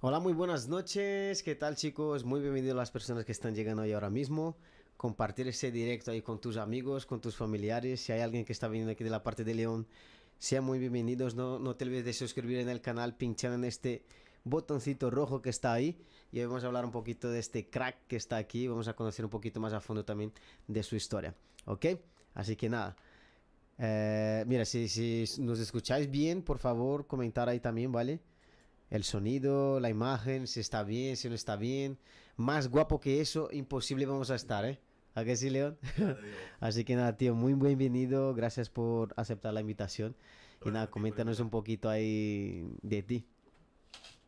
Hola, muy buenas noches. ¿Qué tal, chicos? Muy bienvenidos a las personas que están llegando ahí ahora mismo. Compartir ese directo ahí con tus amigos, con tus familiares. Si hay alguien que está viniendo aquí de la parte de León, sean muy bienvenidos. No, no te olvides de suscribir en el canal pinchando en este botoncito rojo que está ahí. Y hoy vamos a hablar un poquito de este crack que está aquí. Vamos a conocer un poquito más a fondo también de su historia. ¿Ok? Así que nada. Eh, mira, si, si nos escucháis bien, por favor, comentar ahí también, ¿vale? El sonido, la imagen, si está bien, si no está bien. Más guapo que eso, imposible vamos a estar, ¿eh? ¿A qué sí, León? Así que nada, tío, muy bienvenido. Gracias por aceptar la invitación. Y nada, coméntanos un poquito ahí de ti.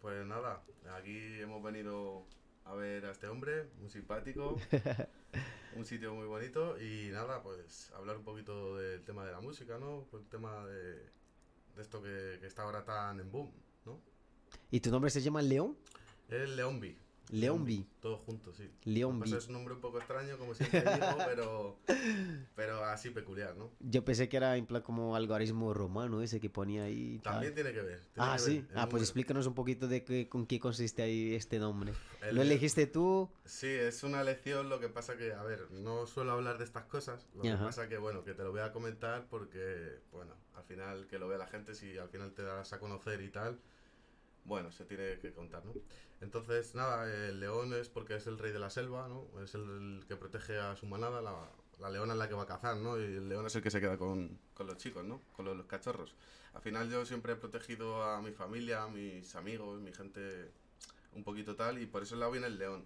Pues nada, aquí hemos venido a ver a este hombre, muy simpático, un sitio muy bonito y nada, pues hablar un poquito del tema de la música, ¿no? El tema de, de esto que, que está ahora tan en boom, ¿no? ¿Y tu nombre se llama León? Es León B. León B. Todo junto, sí. Que B. Es un nombre un poco extraño, como siempre digo, pero, pero así peculiar, ¿no? Yo pensé que era en plan como algoritmo romano ese que ponía ahí. y tal. También tiene que ver. tiene Ah, que sí. ver Ah, pues número. explícanos un poquito de qué, con qué consiste ahí este nombre. El- ¿Lo elegiste tú? Sí, es una lección, lo que pasa que, a ver, no suelo hablar de estas cosas, lo que Ajá. pasa que, bueno, que te lo voy a comentar porque, bueno, al final que lo vea la gente, si al final te das a conocer y tal, bueno, se tiene que contar, ¿no? Entonces, nada, el león es porque es el rey de la selva, ¿no? Es el, que protege a su manada, la, la leona es la que va a cazar, ¿no? Y el león es el que se queda con, con los chicos, ¿no? Con los, los cachorros. Al final yo siempre he protegido a mi familia, a mis amigos, mi gente un poquito tal, y por eso le viene el león.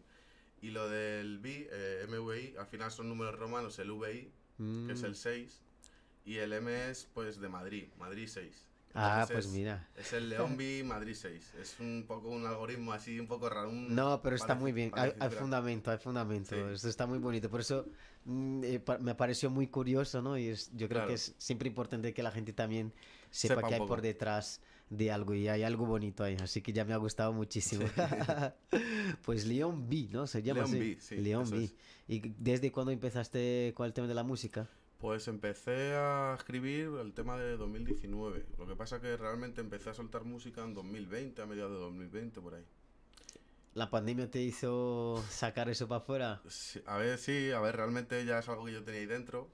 Y lo del B, eh, MVI, al final son números romanos, el VI, que es Mm. el 6, y el M es pues de Madrid, Madrid 6. Ah, Entonces pues es- mira. Es el León B Madrid 6. Es un poco un algoritmo así, un poco raro. un- No, pero está muy bien. Hay, fundamento, hay fundamento. Sí. Esto está muy bonito. Por eso mm, eh, me pareció muy curioso, ¿no? Y es- yo creo Claro. que es siempre importante que la gente también sepa, Sepa que hay poco. por detrás de algo y hay algo bonito ahí. Así que ya me ha gustado muchísimo. pues León B, ¿no? Se llama León así. B, sí, B. es. ¿Y desde cuándo empezaste con el tema de la música? Pues empecé a escribir el tema de 2019. Lo que pasa que realmente empecé a soltar música en 2020, a mediados de 2020, por ahí. ¿La pandemia te hizo sacar eso para afuera? Sí, a ver, sí, a ver, realmente ya es algo que yo tenía ahí dentro.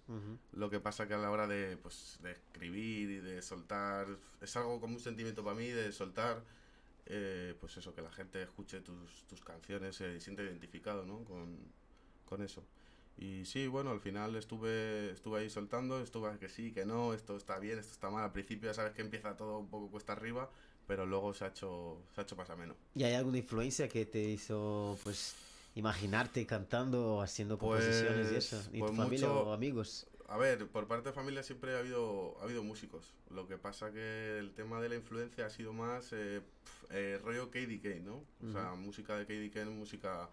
Lo que pasa que a la hora de, pues, de escribir y de soltar, es algo como un sentimiento para mí de soltar, eh, pues eso, que la gente escuche tus, tus canciones, se siente identificado, ¿no? Con, con eso. Y sí, bueno, al final estuve, estuve ahí soltando, estuve que sí, que no, esto está bien, esto está mal. Al principio ya sabes que empieza todo un poco cuesta arriba, pero luego se ha hecho, se ha hecho más ameno. ¿Y hay alguna influencia que te hizo, pues, imaginarte cantando o haciendo composiciones y Pues- eso? ¿Y pues tu familia mucho- o amigos? A ver, por parte de familia siempre ha habido, ha habido músicos. Lo que pasa que el tema de la influencia ha sido más eh, pf, eh, rollo KDK, ¿no? O sea, música de KDK, música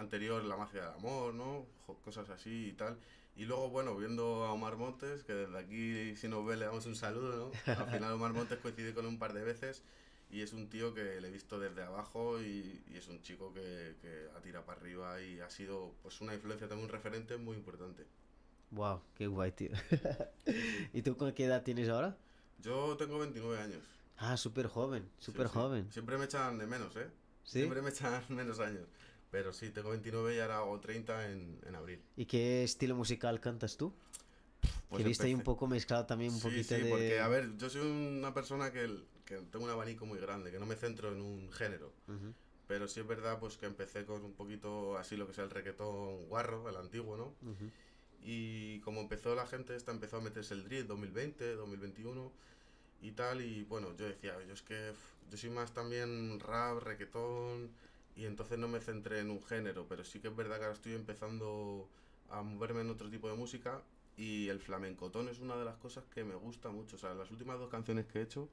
anterior, La magia del amor, ¿no? Cosas así y tal. Y luego, bueno, viendo a Omar Montes, que desde aquí, si nos ve, le damos un saludo, ¿no? Al final Omar Montes coincide con él un par de veces y es un tío que le he visto desde abajo y, y es un chico que, que ha tirado para arriba y ha sido pues una influencia, también un referente muy importante. Wow, qué guay, tío. ¿Y tú con qué edad tienes ahora? Yo tengo 29 años. Ah, súper joven, Sí, súper sí. joven. Siempre me echan de menos, ¿eh? ¿Sí? Siempre me echan menos años. Pero sí, tengo 29 y ahora hago 30 en, en abril. ¿Y qué estilo musical cantas tú? Pues que viste ahí un poco mezclado también un sí, poquito sí, de... porque, a ver, yo soy una persona que, que tengo un abanico muy grande, que no me centro en un género. Pero sí es verdad pues que empecé con un poquito así lo que es el reggaetón guarro, el antiguo, ¿no? Y como empezó la gente esta, empezó a meterse el drill 2020, 2021 y tal. Y bueno, yo decía, yo es que yo soy más también rap, reggaetón. Y entonces no me centré en un género. Pero sí que es verdad que ahora estoy empezando a moverme en otro tipo de música. Y el flamencotón es una de las cosas que me gusta mucho. O sea, las últimas dos canciones que he hecho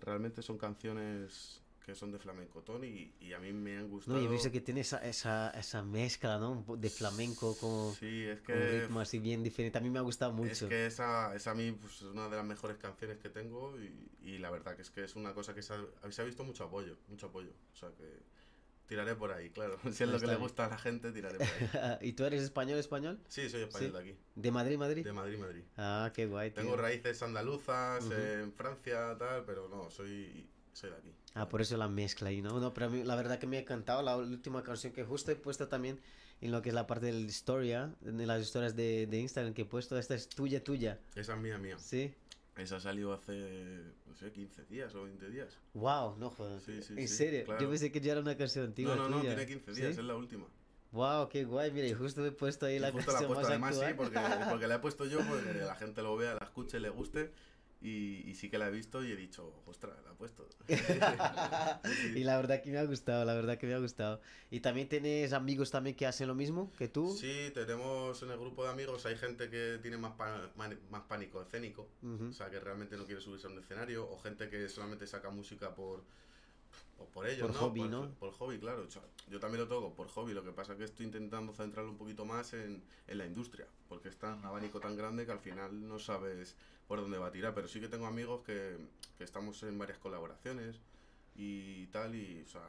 realmente son canciones que son de flamencotón y, y a mí me han gustado. No, y he visto que tiene esa, esa, esa mezcla, ¿no? De flamenco con, Sí, es con un que ritmo así bien diferente. A mí me ha gustado mucho. Es que esa, esa a mí pues, es una de las mejores canciones que tengo y, y la verdad que es que es una cosa que se ha, se ha visto mucho apoyo, mucho apoyo. O sea que Tiraré por ahí, claro. Si es lo que le gusta a la gente, tiraré por ahí. ¿Y tú eres español, español? Sí, soy español Sí. de aquí, ¿De Madrid, Madrid? de Madrid, Madrid. Ah, qué guay, tío. Tengo raíces andaluzas en Francia, tal, pero no, soy, soy de aquí. Ah, por eso la mezcla ahí, ¿no? No, pero a mí, la verdad que me ha encantado la última canción que justo he puesto también en lo que es la parte de la historia, en las historias de, de Instagram que he puesto. Esta es tuya, tuya. Esa es mía, mía. ¿Sí? Esa salió hace, no sé, 15 días o 20 días. Wow, no jodas. Sí, sí, en sí, serio, claro. yo pensé que ya era una canción antigua. no, no, no, tuya. tiene 15 días, ¿Sí? es la última. Wow, qué guay. Mira, y justo he puesto ahí Y la justo la he canción puesto, más además sí, actual. porque, porque la he puesto yo, porque la gente lo vea, la escuche, le guste. Y, y sí que la he visto y he dicho, ostras, la he puesto. Y la verdad que me ha gustado, la verdad que me ha gustado. ¿Y también tienes amigos también que hacen lo mismo que tú? Sí, tenemos en el grupo de amigos, hay gente que tiene más, pa- man- más pánico escénico, o sea, que realmente no quiere subirse a un escenario, o gente que solamente saca música por, por, por ellos, Por ¿no? hobby, por, ¿no? Por hobby, claro. O yo también lo toco por hobby, lo que pasa es que estoy intentando centrarlo un poquito más en, en la industria, porque es tan abanico tan grande que al final no sabes por dónde va a tirar, pero sí que tengo amigos que, que estamos en varias colaboraciones y tal, y, o sea,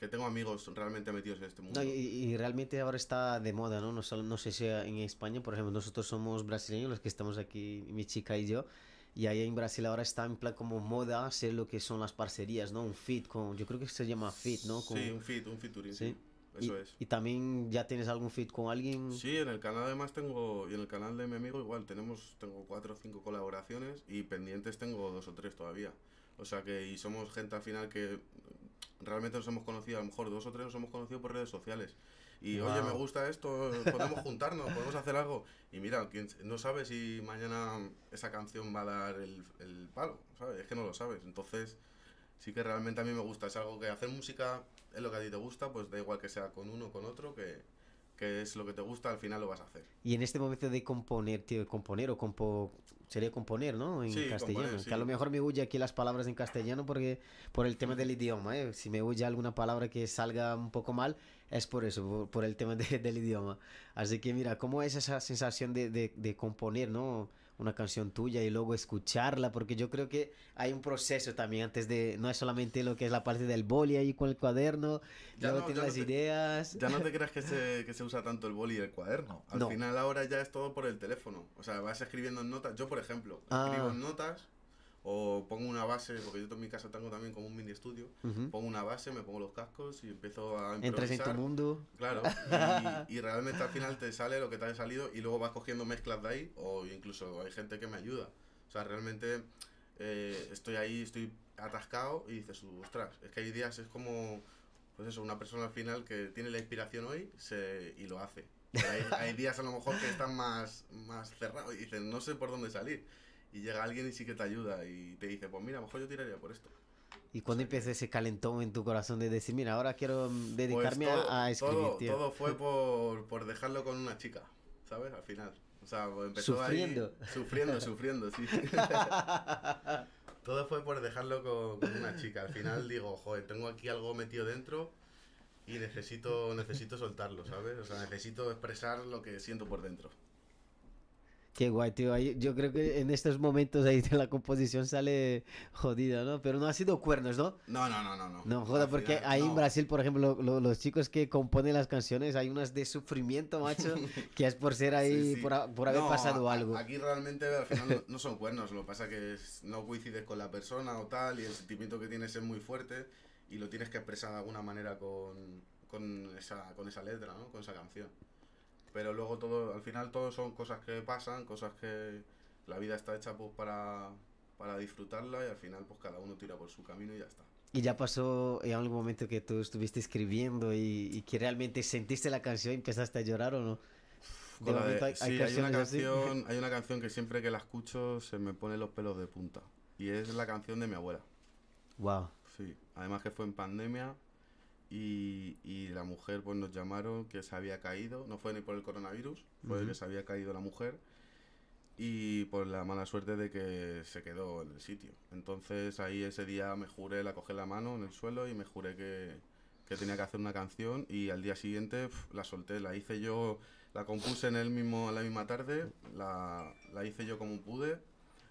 que tengo amigos realmente metidos en este mundo. No, y, y realmente ahora está de moda, ¿no? No, solo- no sé si en España, por ejemplo, nosotros somos brasileños, los que estamos aquí, mi chica y yo, y ahí en Brasil ahora está en plan como moda hacer lo que son las parcerías, ¿no? Un fit con, yo creo que se llama fit, ¿no? Con- Sí, un fit, un featuring, Sí. Eso y, es. y también ya tienes algún fit con alguien. Sí, en el canal además tengo, y en el canal de mi amigo igual, tenemos, tengo cuatro o cinco colaboraciones y pendientes tengo dos o tres todavía. O sea que, y somos gente al final que realmente nos hemos conocido, a lo mejor dos o tres nos hemos conocido por redes sociales. Y oye, me gusta esto, podemos juntarnos, podemos hacer algo. Y mira, no sabes si mañana esa canción va a dar el, el palo, ¿sabes? Es que no lo sabes. Entonces, sí que realmente a mí me gusta. Es algo que hacer música es lo que a ti te gusta, pues da igual que sea con uno o con otro, que, que es lo que te gusta, al final lo vas a hacer. Y en este momento de componer, tío, componer o compo... Sería componer, ¿no? En Sí, castellano. componer, Que a lo sí. mejor me huye aquí las palabras en castellano porque por el tema del idioma, ¿eh? Si me huye alguna palabra que salga un poco mal, es por eso, por, por el tema de- del idioma. Así que mira, ¿cómo es esa sensación de, de, de componer, ¿no? Una canción tuya y luego escucharla, porque yo creo que hay un proceso también antes de, no es solamente lo que es la parte del boli ahí con el cuaderno, Ya luego no, tienes no las te- ideas. Ya no te creas que se, que se usa tanto el boli y el cuaderno. Al No. final ahora ya es todo por el teléfono. O sea, vas escribiendo en notas. Yo, por ejemplo, Ah. escribo en notas o pongo una base, porque yo en mi casa tengo también como un mini estudio. Ujú. Pongo una base, me pongo los cascos y empiezo a Entras en tu improvisar. mundo. Claro, y, y realmente al final te sale lo que te ha salido y luego vas cogiendo mezclas de ahí o incluso hay gente que me ayuda. O sea, realmente eh, estoy ahí, estoy atascado y dices, ostras, es que hay días, es como, pues eso, una persona al final que tiene la inspiración hoy se, y lo hace. Pero hay, hay días a lo mejor que están más, más cerrados y dicen, no sé por dónde salir. Y llega alguien y sí que te ayuda y te dice, pues mira, a lo mejor yo tiraría por esto. Y cuando empieza ese calentón en tu corazón de decir, mira, ahora quiero dedicarme Pues todo, a, a escribir, todo, tío. todo fue por, por dejarlo con una chica, ¿sabes? Al final. O sea, pues empezó Sufriendo. ahí... Sufriendo, sufriendo, sí. todo fue por dejarlo con, con una chica. Al final digo, joder, tengo aquí algo metido dentro y necesito, necesito soltarlo, ¿sabes? O sea, necesito expresar lo que siento por dentro. Qué guay, tío. Yo creo que en estos momentos ahí de la composición sale jodida, ¿no? Pero no ha sido cuernos, ¿no? No, no, no, no. No, No, joda, porque final, ahí en no. Brasil, por ejemplo, lo- lo- los chicos que componen las canciones, hay unas de sufrimiento, macho, que es por ser ahí, Sí, sí. Por, por haber No, pasado algo. Aquí realmente al final no, no son cuernos, lo que pasa que es- no coincides con la persona o tal y el sentimiento que tienes es muy fuerte y lo tienes que expresar de alguna manera con, con, esa, con esa letra, ¿no? con esa canción. Pero luego todo, al final todo son cosas que pasan, cosas que la vida está hecha pues para, para disfrutarla y al final pues cada uno tira por su camino y ya está. Y ya pasó en algún momento que tú estuviste escribiendo y, y que realmente sentiste la canción y empezaste a llorar o no. De- momento hay- sí, hay una, canción, hay una canción que siempre que la escucho se me ponen los pelos de punta. Y es la canción de mi abuela. Wow. Sí, además que fue en pandemia y, y la mujer pues nos llamaron que se había caído, no fue ni por el coronavirus, fue que se había caído la mujer y por la mala suerte de que se quedó en el sitio. Entonces ahí ese día me juré, la cogí la mano en el suelo y me juré que, que tenía que hacer una canción y al día siguiente pf, la solté, la hice yo, la compuse en el mismo, la misma tarde, la, la hice yo como pude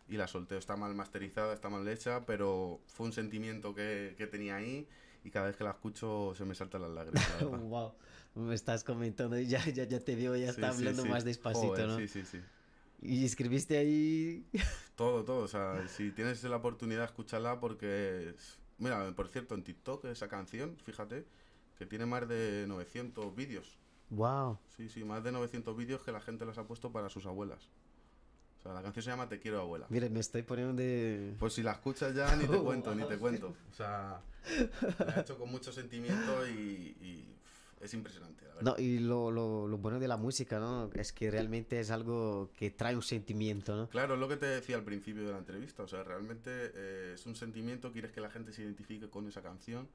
y la solté. Está mal masterizada, está mal hecha, pero fue un sentimiento que, que tenía ahí y cada vez que la escucho se me saltan las lágrimas. la wow. Me estás comentando y ya, ya, ya te veo, ya Sí, está hablando sí. más despacito, Joder, ¿no? Sí, sí, sí. Y escribiste ahí... Todo, todo. O sea, si tienes la oportunidad, escúchala porque. es- Mira, por cierto, en TikTok esa canción, fíjate, que tiene más de 900 vídeos. wow. Sí, sí, más de 900 vídeos que la gente los ha puesto para sus abuelas. Sea, la canción se llama Te quiero abuela. Mira, me estoy poniendo de... Pues si la escuchas ya, ni te cuento, ni te cuento. O sea, la he hecho con mucho sentimiento y, y, es impresionante, la verdad. No, y lo, lo, lo bueno de la música, ¿no? Es que realmente es algo que trae un sentimiento, ¿no? Claro, es lo que te decía al principio de la entrevista. O sea, realmente eh, es un sentimiento, quieres que la gente se identifique con esa canción.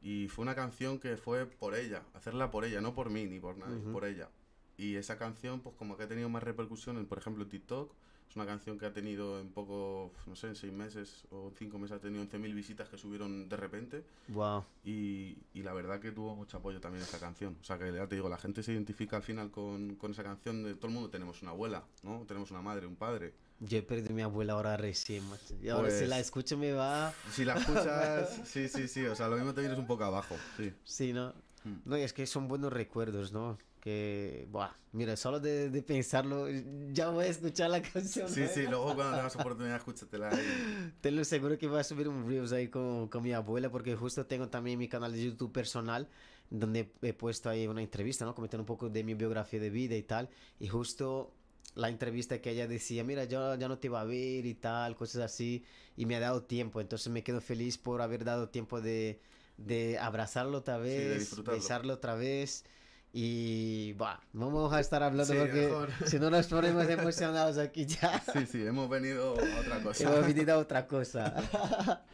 Y fue una canción que fue por ella, hacerla por ella, no por mí ni por nadie, Ujú. por ella. Y esa canción, pues como que ha tenido más repercusión, en, por ejemplo, TikTok. Es una canción que ha tenido en poco, no sé, en seis meses o cinco meses ha tenido 11.000 visitas que subieron de repente. Wow. Y, y la verdad que tuvo mucho apoyo también esa canción. O sea que ya te digo, la gente se identifica al final con, con esa canción. De, todo el mundo tenemos una abuela, ¿no? Tenemos una madre, un padre. Yo he perdido a mi abuela ahora recién, macho. Y ahora si Pues- la escucho me va... Si la escuchas, sí, sí, sí. O sea, lo mismo te vienes un poco abajo. Sí. Sí, ¿no? Mm. No, y es que son buenos recuerdos, ¿no? Que, buah, mira, solo de, de pensarlo, ya voy a escuchar la canción. Sí, ¿no? sí, luego cuando tengas oportunidad, escúchatela. Y... Te lo seguro que voy a subir un Reels ahí con, con mi abuela, porque justo tengo también mi canal de YouTube personal, donde he puesto ahí una entrevista, ¿no? Comentando un poco de mi biografía de vida y tal. Y justo la entrevista que ella decía, mira, yo ya no te iba a ver y tal, cosas así. Y me ha dado tiempo, entonces me quedo feliz por haber dado tiempo de, de abrazarlo otra vez, disfrutarlo. besarlo otra vez. Y, bah, vamos a estar hablando Sí, porque mejor. si no nos ponemos emocionados aquí ya. Sí, sí, hemos venido a otra cosa. Hemos venido a otra cosa.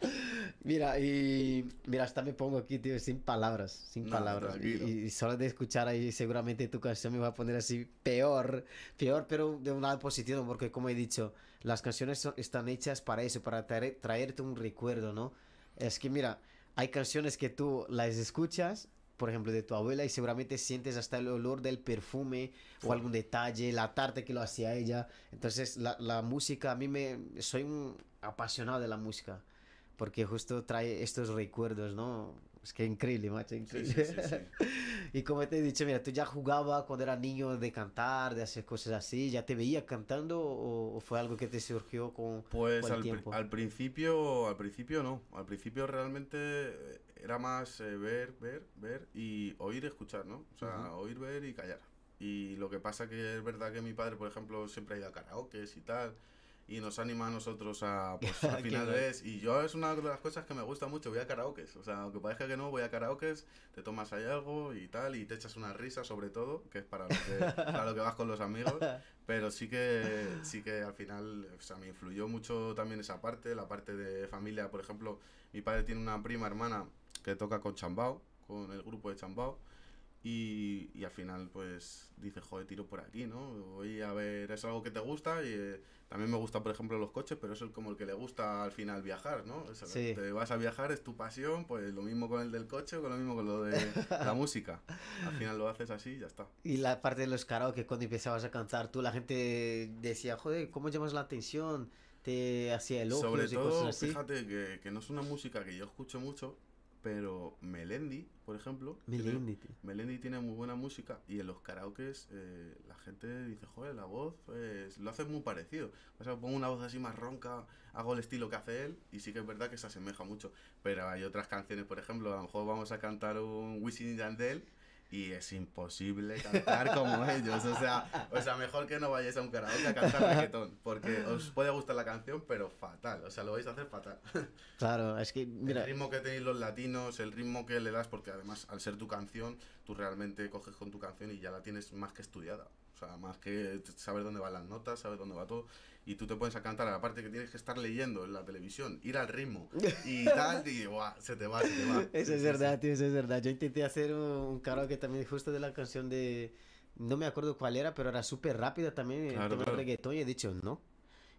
mira, y mira, hasta me pongo aquí, tío, sin palabras, sin No, palabras. Y, y solo de escuchar ahí seguramente tu canción me va a poner así peor, peor, pero de un lado positivo, porque como he dicho, las canciones son- están hechas para eso, para traer- traerte un recuerdo, ¿no? Es que mira, hay canciones que tú las escuchas, por ejemplo, de tu abuela y seguramente sientes hasta el olor del perfume o algún detalle, la tarde que lo hacía ella. Entonces, la, la música, a mí me... Soy un apasionado de la música, porque justo trae estos recuerdos, ¿no? Es que increíble, macho, increíble. sí, sí, sí. Y como te he dicho, mira, tú ya jugabas cuando era niño de cantar, de hacer cosas así, ¿ya te veía cantando o, o fue algo que te surgió con, Pues con el al, tiempo? al principio, al principio no. Al principio realmente eh, era más eh, ver, ver, ver y oír, escuchar, ¿no? O sea, oír, ver y callar. Y lo que pasa que es verdad que mi padre, por ejemplo, siempre ha ido a karaoke y tal. Y nos anima a nosotros a, pues, al final ves. Y yo es una de las cosas que me gusta mucho, voy a karaoke. O sea, aunque parezca que no, voy a karaoke, te tomas ahí algo y tal, y te echas una risa sobre todo, que es para lo que, para lo que vas con los amigos. Pero sí que, sí que al final, o sea, me influyó mucho también esa parte, la parte de familia. Por ejemplo, mi padre tiene una prima hermana que toca con Chambao, con el grupo de Chambao. Y, y al final, pues, dice, joder, tiro por aquí, ¿no? Voy a ver, es algo que te gusta y eh, también me gusta, por ejemplo, los coches, pero es el, como el que le gusta al final viajar, ¿no? O sea, Sí. Te vas a viajar, es tu pasión, pues lo mismo con el del coche o con lo mismo con lo de la música. Al final lo haces así y ya está. Y la parte de los karaoke, cuando empezabas a cantar, tú la gente decía, joder, ¿cómo llamas la atención? Te hacía elogios Sobre y todo, cosas así. fíjate que, que no es una música que yo escucho mucho, pero Melendi, por ejemplo, tiene- Melendi, tío. Melendi tiene muy buena música y en los karaokes eh, la gente dice, joder, la voz pues, lo hace muy parecido. O sea, pongo una voz así más ronca, hago el estilo que hace él y sí que es verdad que se asemeja mucho. Pero hay otras canciones, por ejemplo, a lo mejor vamos a cantar un Wisin y Yandel y es imposible cantar como ellos. O sea, o sea, mejor que no vayáis a un karaoke a cantar reggaetón, porque os puede gustar la canción, pero fatal. O sea, lo vais a hacer fatal. Claro, es que, mira, El ritmo que tenéis los latinos, el ritmo que le das, porque además al ser tu canción, tú realmente coges con tu canción y ya la tienes más que estudiada. O sea, más que saber dónde van las notas, saber dónde va todo. Y tú te pones a cantar, aparte que tienes que estar leyendo en la televisión, ir al ritmo y tal, y ¡buah! se te va, se te va. Eso es verdad, tío, eso es verdad. Yo intenté hacer un, karaoke también justo de la canción de... No me acuerdo cuál era, pero era súper rápida también, Claro, claro. reggaetón, y he dicho no.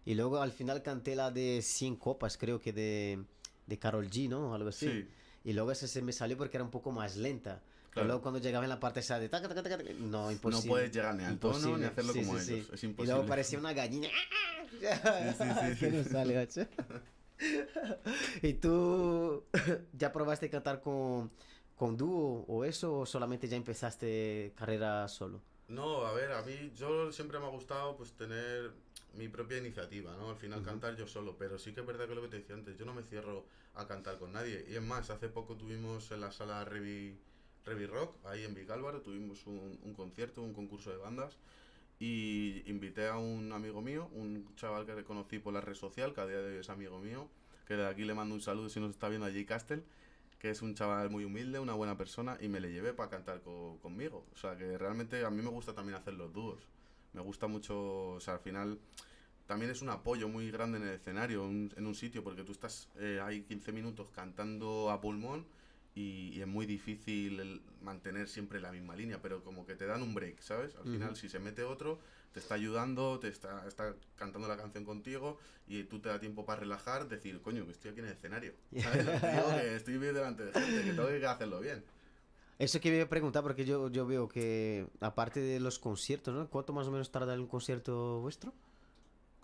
Y luego al final canté la de 100 copas, creo que de, de Carol G, ¿no? Algo así. Sí, Y luego ese se me salió porque era un poco más lenta. Claro. luego cuando llegaba en la parte esa de... taca, taca, taca, no, imposible. no puedes llegar ni al tono ni Imposible. hacerlo Sí, como sí, ellos. sí. Es Y imposible. luego parecía una gallina. sí, sí, que no sale, macho. ¿Y tú ya probaste cantar con, con dúo o eso o solamente ya empezaste carrera solo? No, a ver, a mí yo siempre me ha gustado pues tener mi propia iniciativa, ¿no? Al final cantar yo solo, pero sí que es verdad que lo que te decía antes, yo no me cierro a cantar con nadie. Y es más, hace poco tuvimos en la sala Revi, Revi Rock, ahí en Vicálvaro, tuvimos un, concierto, un concurso de bandas y invité a un amigo mío, un chaval que reconocí por la red social, que a día de hoy es amigo mío, que de aquí le mando un saludo si nos está viendo allí Castel, que es un chaval muy humilde, una buena persona, y me le llevé para cantar conmigo. O sea, que realmente a mí me gusta también hacer los dúos. Me gusta mucho, o sea, al final también es un apoyo muy grande en el escenario, en un sitio, porque tú estás eh, ahí 15 minutos cantando a pulmón y, es muy difícil mantener siempre la misma línea, pero como que te dan un break, ¿sabes? Al final, si se mete otro, te está ayudando, te está, está cantando la canción contigo y tú te da tiempo para relajar, decir, coño, que estoy aquí en el escenario, ¿sabes? Digo que estoy bien delante de gente, que tengo que hacerlo bien. Eso que me voy a preguntar, porque yo, yo veo que, aparte de los conciertos, ¿no? ¿Cuánto más o menos tarda un concierto vuestro?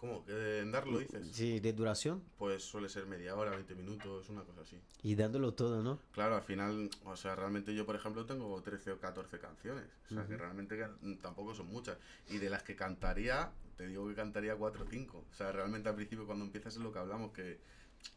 ¿Cómo? ¿Que en darlo dices? Sí, de duración. Pues suele ser media hora, 20 minutos, una cosa así. Y dándolo todo, ¿no? Claro, al final, o sea, realmente yo, por ejemplo, tengo 13 o 14 canciones. O sea, que realmente tampoco son muchas. Y de las que cantaría, te digo que cantaría 4 o 5. O sea, realmente al principio cuando empiezas es lo que hablamos, que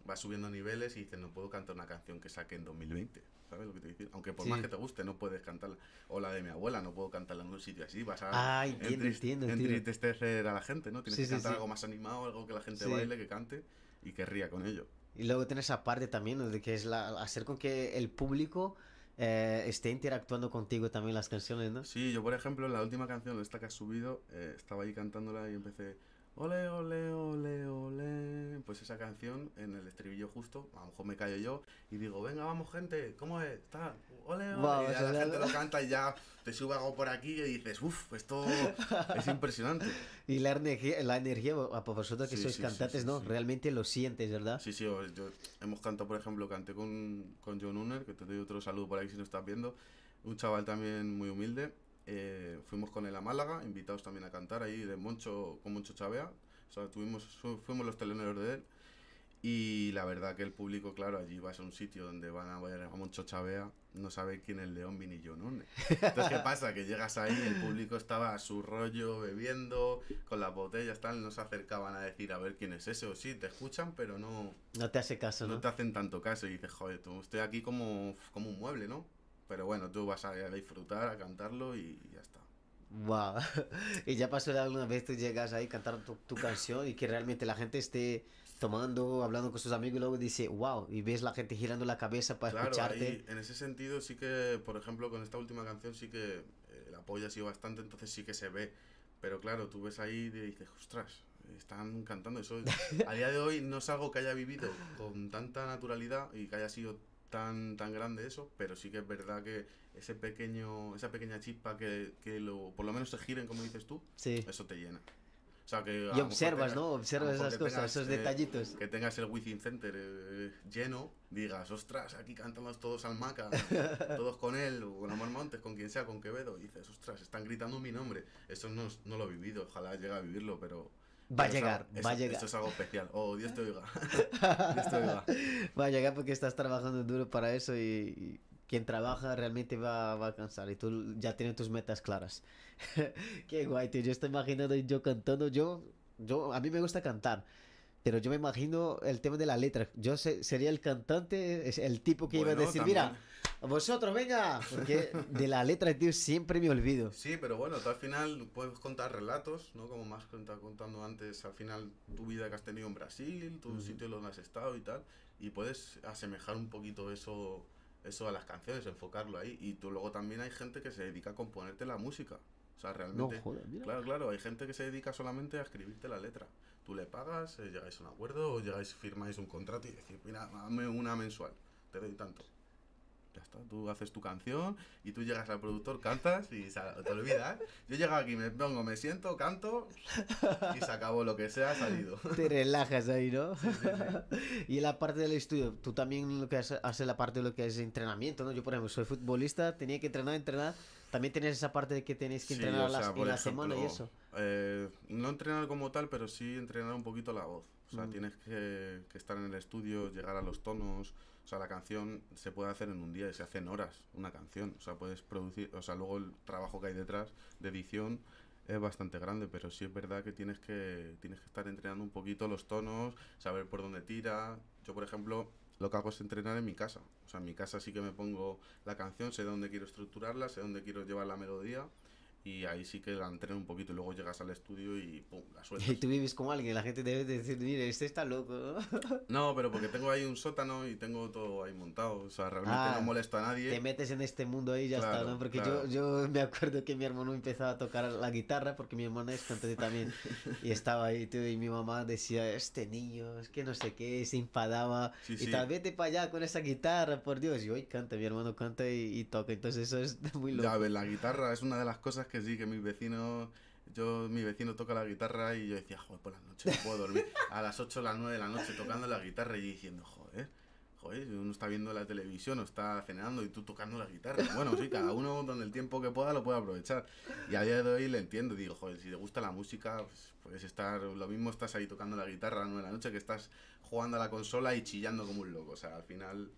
vas subiendo niveles y dices, no puedo cantar una canción que saque en 2020. ¿Sabes lo que te digo? Aunque por más que te guste, no puedes cantarla. O la de mi abuela, no puedo cantarla en un sitio así. Vas a ah, entiendo, entiendo, entristecer a la gente, ¿no? Tienes que cantar algo más animado, algo que la gente baile, que cante y que ría con ello. Y luego tienes esa parte también, de que es la, hacer con que el público eh, esté interactuando contigo también las canciones, ¿no? Sí, yo por ejemplo, en la última canción, esta que has subido, eh, estaba ahí cantándola y empecé Ole, ole, ole, ole. Pues esa canción, en el estribillo justo, a lo mejor me callo yo y digo, venga, vamos, gente, ¿cómo es? Está, ole, ole. y ya la gente lo canta y ya te sube algo por aquí y dices, uff, esto es impresionante. y la energía, la energía a vosotros que sois cantantes, ¿no? Realmente lo sientes, ¿verdad? Sí, sí, yo, hemos cantado, por ejemplo, canté con, con John Unner, que te doy otro saludo por ahí si no estás viendo. Un chaval también muy humilde eh, fuimos con él a Málaga, invitados también a cantar ahí de Moncho, con Moncho Chavea. O sea, tuvimos, fuimos los teloneros de él. Y la verdad que el público, claro, allí vas a un sitio donde van a ver a Moncho Chavea, no sabe quién es León Vinillo, ¿no? Entonces, ¿qué pasa? Que llegas ahí, el público estaba a su rollo bebiendo, con las botellas, tal, no se acercaban a decir a ver quién es ese, o sí, te escuchan, pero no... No te hace caso, ¿no? No te hacen tanto caso y dices, joder, tú, estoy aquí como, como un mueble, ¿no? Pero bueno, tú vas a, disfrutar, a cantarlo y ya está. Wow. ¿Y ya pasó alguna vez tú llegas ahí a cantar tu, canción y que realmente la gente esté tomando, hablando con sus amigos y luego dice, wow, y ves la gente girando la cabeza para claro, escucharte? en ese sentido sí que, por ejemplo, con esta última canción sí que eh, el apoyo ha sido bastante, entonces sí que se ve. Pero claro, tú ves ahí y dices, ostras, están cantando eso. a día de hoy no es algo que haya vivido con tanta naturalidad y que haya sido tan, tan grande eso, pero sí que es verdad que ese pequeño, esa pequeña chispa que, que lo, por lo menos se giren, como dices tú, eso te llena. O sea, que y observas, ¿no? Observas esas cosas, esos eh, detallitos. Que tengas el Within Center eh, lleno, digas, ostras, aquí cantamos todos al Maca, todos con él, o con Amor Montes, con quien sea, con Quevedo. Y dices, ostras, están gritando mi nombre. Eso no, no lo he vivido, ojalá llegue a vivirlo, pero Va a llegar, va a llegar. Esto es algo especial. Oh, Dios te oiga. Dios te oiga. Va a llegar porque estás trabajando duro para eso y, quien trabaja realmente va, va, a cansar y tú ya tienes tus metas claras. Qué guay, tío. Yo estoy imaginando yo cantando. Yo, yo, a mí me gusta cantar. Pero yo me imagino el tema de la letra. Yo sería el cantante, el tipo que iba a decir, mira, vosotros, venga. Porque de la letra, tío, siempre me olvido. Sí, pero bueno, tú al final puedes contar relatos, ¿no? Como más contando antes, al final tu vida que has tenido en Brasil, tu sitio donde has estado y tal. Y puedes asemejar un poquito eso, eso a las canciones, enfocarlo ahí. Y tú luego también hay gente que se dedica a componerte la música. O sea, realmente. Claro, claro, hay gente que se dedica solamente a escribirte la letra. Tú le pagas, eh, llegáis a un acuerdo o llegáis, firmáis un contrato y decís, mira, dame una mensual, te doy tanto. Ya está, tú haces tu canción y tú llegas al productor, cantas y te olvidas. Yo llego aquí, me pongo, me siento, canto y se acabó lo que sea, ha salido. Te relajas ahí, ¿no? y la parte del estudio, tú también lo que haces la parte de lo que es entrenamiento, ¿no? Yo, por ejemplo, soy futbolista, tenía que entrenar, entrenar también tienes esa parte de que tenéis que entrenar en la semana y eso. Eh, no entrenar como tal, pero sí entrenar un poquito la voz. O sea, Mm. tienes que, que estar en el estudio, llegar a los tonos. O sea, la canción se puede hacer en un día y se hace en horas una canción. O sea, puedes producir, o sea, luego el trabajo que hay detrás de edición es bastante grande, pero sí es verdad que tienes que tienes que estar entrenando un poquito los tonos, saber por dónde tira. Yo, por ejemplo, lo que hago es entrenar en mi casa. O sea, en mi casa sí que me pongo la canción, sé dónde quiero estructurarla, sé dónde quiero llevar la melodía y ahí sí que la entreno un poquito y luego llegas al estudio y pum, la sueltas. Y tú vives con alguien, la gente debe decir, mire, este está loco. ¿no? Pero porque tengo ahí un sótano y tengo todo ahí montado. O sea, realmente Ah, no molesto a nadie. Te metes en este mundo ahí y ya está, Claro, ¿no? Porque claro. yo, yo me acuerdo que mi hermano empezaba a tocar la guitarra, porque mi hermana es cantante también, y estaba ahí, tío, y mi mamá decía, este niño, es que no sé qué, se enfadaba, Sí, y sí. tal, vete para allá con esa guitarra, por Dios, y hoy canta, mi hermano canta y, y toca, entonces eso es muy loco. Ya ves, la guitarra es una de las cosas que sí, que mis vecinos. Yo, mi vecino toca la guitarra y yo decía, joder, por las noches no puedo dormir. A las 8 o las 9 de la noche tocando la guitarra y diciendo, joder, joder, uno está viendo la televisión o está cenando y tú tocando la guitarra. Bueno, sí, cada uno donde el tiempo que pueda lo puede aprovechar. Y a día de hoy le entiendo, digo, joder, si te gusta la música, pues puedes estar, lo mismo estás ahí tocando la guitarra a las 9 de la noche que estás jugando a la consola y chillando como un loco. O sea, al final.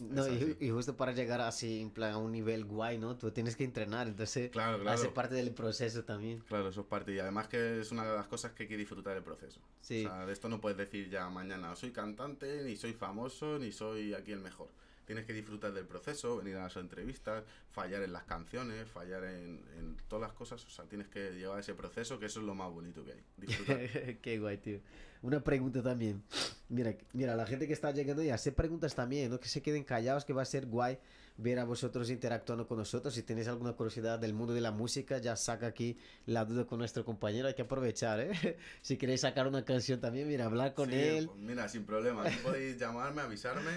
No, y, justo para llegar así, en plan, a un nivel guay, ¿no? Tú tienes que entrenar, entonces Claro, hace claro. parte del proceso también. Claro, eso es parte. Y además que es una de las cosas que hay que disfrutar el proceso. Sí. O sea, de esto no puedes decir ya mañana soy cantante, ni soy famoso, ni soy aquí el mejor. Tienes que disfrutar del proceso, venir a las entrevistas, fallar en las canciones, fallar en, en todas las cosas. O sea, tienes que llevar ese proceso, que eso es lo más bonito que hay. Disfrutar. Qué guay, tío. Una pregunta también. Mira, mira, la gente que está llegando ya hace preguntas también, no que se queden callados, que va a ser guay ver a vosotros interactuando con nosotros. Si tenéis alguna curiosidad del mundo de la música, ya saca aquí la duda con nuestro compañero. Hay que aprovechar, ¿eh? Si queréis sacar una canción también, mira, hablar con Sí, él. pues mira, sin problema. Podéis llamarme, avisarme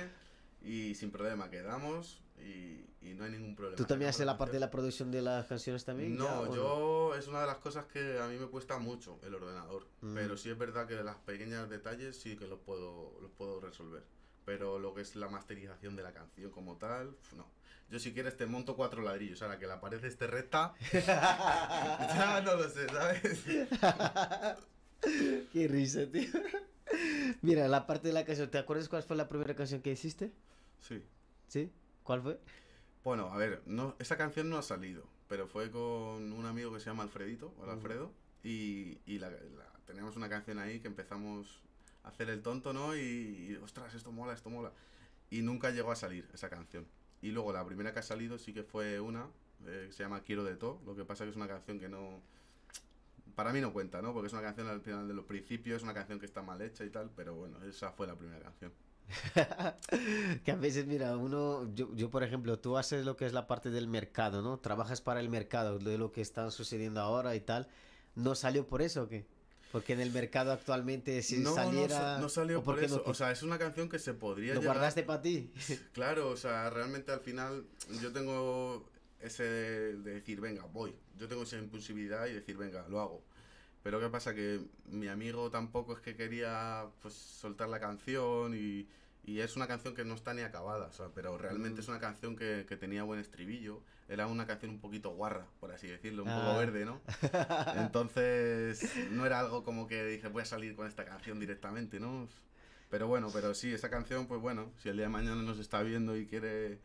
y sin problema quedamos y, y no hay ningún problema. ¿Tú también haces la parte de la producción de las canciones también? No, yo es una de las cosas que a mí me cuesta mucho el ordenador. Mm. Pero sí es verdad que las pequeños detalles sí que los puedo, los puedo resolver. Pero lo que es la masterización de la canción como tal, no. Yo si quieres te monto cuatro ladrillos. Ahora que la pared esté recta, ya no lo sé, ¿sabes? Qué risa, tío. Mira, la parte de la canción, ¿te acuerdas cuál fue la primera canción que hiciste? Sí. ¿Sí? ¿Cuál fue? Bueno, a ver, no, esa canción no ha salido, pero fue con un amigo que se llama Alfredito, o. Alfredo, y, y la, la- teníamos una canción ahí que empezamos a hacer el tonto, ¿no? Y, y, ostras, esto mola, esto mola. Y nunca llegó a salir esa canción. Y luego la primera que ha salido sí que fue una, eh, que se llama Quiero de todo, lo que pasa que es una canción que no... Para mí no cuenta, ¿no? Porque es una canción al final de los principios, es una canción que está mal hecha y tal, pero bueno, esa fue la primera canción. que a veces, mira, uno, yo, yo por ejemplo, tú haces lo que es la parte del mercado, ¿no? Trabajas para el mercado, de lo que está sucediendo ahora y tal. ¿No salió por eso o qué? Porque en el mercado actualmente si no, no saliera... sa- no, salió ¿o por no eso. quis- o sea, es una canción que se podría ¿Lo llegar- guardaste para ti? Claro, o sea, realmente al final yo tengo ese de decir, venga, voy. Yo tengo esa impulsividad y decir, venga, lo hago. Pero ¿qué pasa? Que mi amigo tampoco es que quería pues soltar la canción y, y es una canción que no está ni acabada, o sea, pero realmente Mm. es una canción que, que tenía buen estribillo. Era una canción un poquito guarra, por así decirlo, un Ah. poco verde, ¿no? Entonces, no era algo como que dije, voy a salir con esta canción directamente, ¿no? Pero bueno, pero sí, esa canción, pues bueno, si el día de mañana nos está viendo y quiere,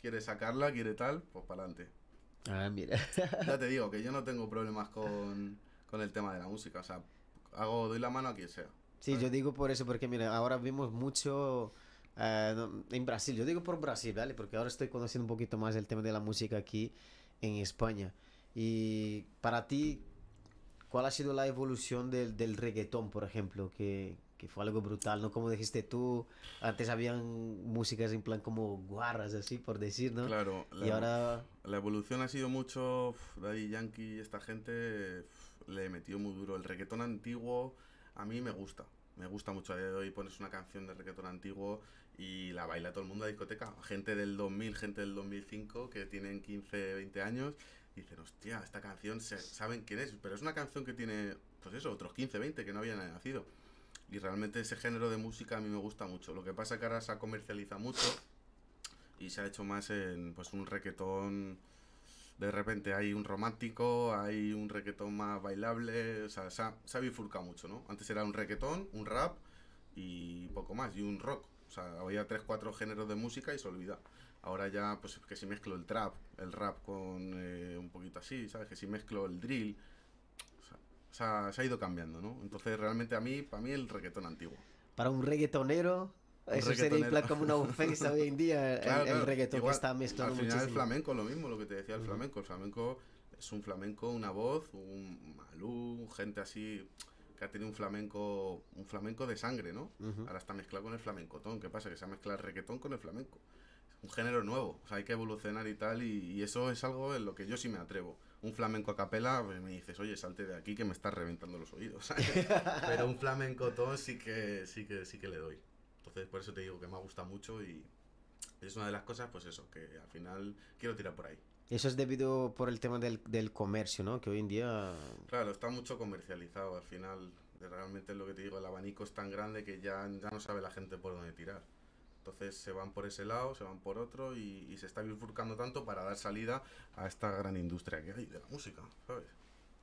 quiere sacarla, quiere tal, pues para adelante. Ah, mira. Ya te digo que yo no tengo problemas con, con el tema de la música, o sea, hago, doy la mano a quien sea. Sí, yo digo por eso, porque mira, ahora vimos mucho eh, en Brasil, yo digo por Brasil, ¿vale? Porque ahora estoy conociendo un poquito más el tema de la música aquí en España. Y para ti, ¿cuál ha sido la evolución del, del reggaetón, por ejemplo? Que, que fue algo brutal, ¿no? Como dijiste tú, antes habían músicas en plan como guarras, así por decir, ¿no? Claro, Y ahora... La evolución ha sido mucho, Daddy Yankee, esta gente le metió muy duro. El reggaetón antiguo a mí me gusta, me gusta mucho. A día de hoy pones una canción de reggaetón antiguo y la baila todo el mundo a discoteca. Gente del 2000, gente del 2005 que tienen 15, 20 años dicen, hostia, esta canción se- saben quién es, pero es una canción que tiene, pues eso, otros 15, 20 que no habían nacido. Y realmente ese género de música a mí me gusta mucho. Lo que pasa que ahora se comercializa mucho y se ha hecho más en pues un reggaetón de repente hay un romántico hay un reggaetón más bailable o sea se ha, bifurcado mucho no antes era un reggaetón un rap y poco más, y un rock. O sea, había tres, cuatro géneros de música y se olvida. Ahora ya, pues que si mezclo el trap, el rap con eh, un poquito así, ¿sabes? Que si mezclo el drill. O sea, se ha ido cambiando, ¿no? Entonces, realmente a mí, para mí, el reggaetón antiguo. Para un reggaetonero, eso sería en plan como una ofensa hoy en día, el, el, reggaetón que está mezclando Al final muchísimo. el flamenco, lo mismo, lo que te decía el flamenco. El flamenco es un flamenco, una voz, un malú, gente así que ha tenido un flamenco un flamenco de sangre, ¿no? Ujú. Ahora está mezclado con el flamencotón. ¿Qué pasa? Que se ha mezclado el reggaetón con el flamenco. Es un género nuevo, o sea, hay que evolucionar y tal, y, y eso es algo en lo que yo sí me atrevo. Un flamenco a capela, pues, me dices, oye, salte de aquí que me estás reventando los oídos. Pero un flamencotón sí que, sí que, sí que le doy. Entonces, por eso te digo que me gusta mucho y es una de las cosas, pues eso, que al final quiero tirar por ahí. Eso es debido por el tema del, del comercio, ¿no? Que hoy en día... Claro, está mucho comercializado al final. Realmente lo que te digo, el abanico es tan grande que ya, ya no sabe la gente por dónde tirar. Entonces se van por ese lado, se van por otro y, y se está bifurcando tanto para dar salida a esta gran industria que hay de la música, ¿sabes?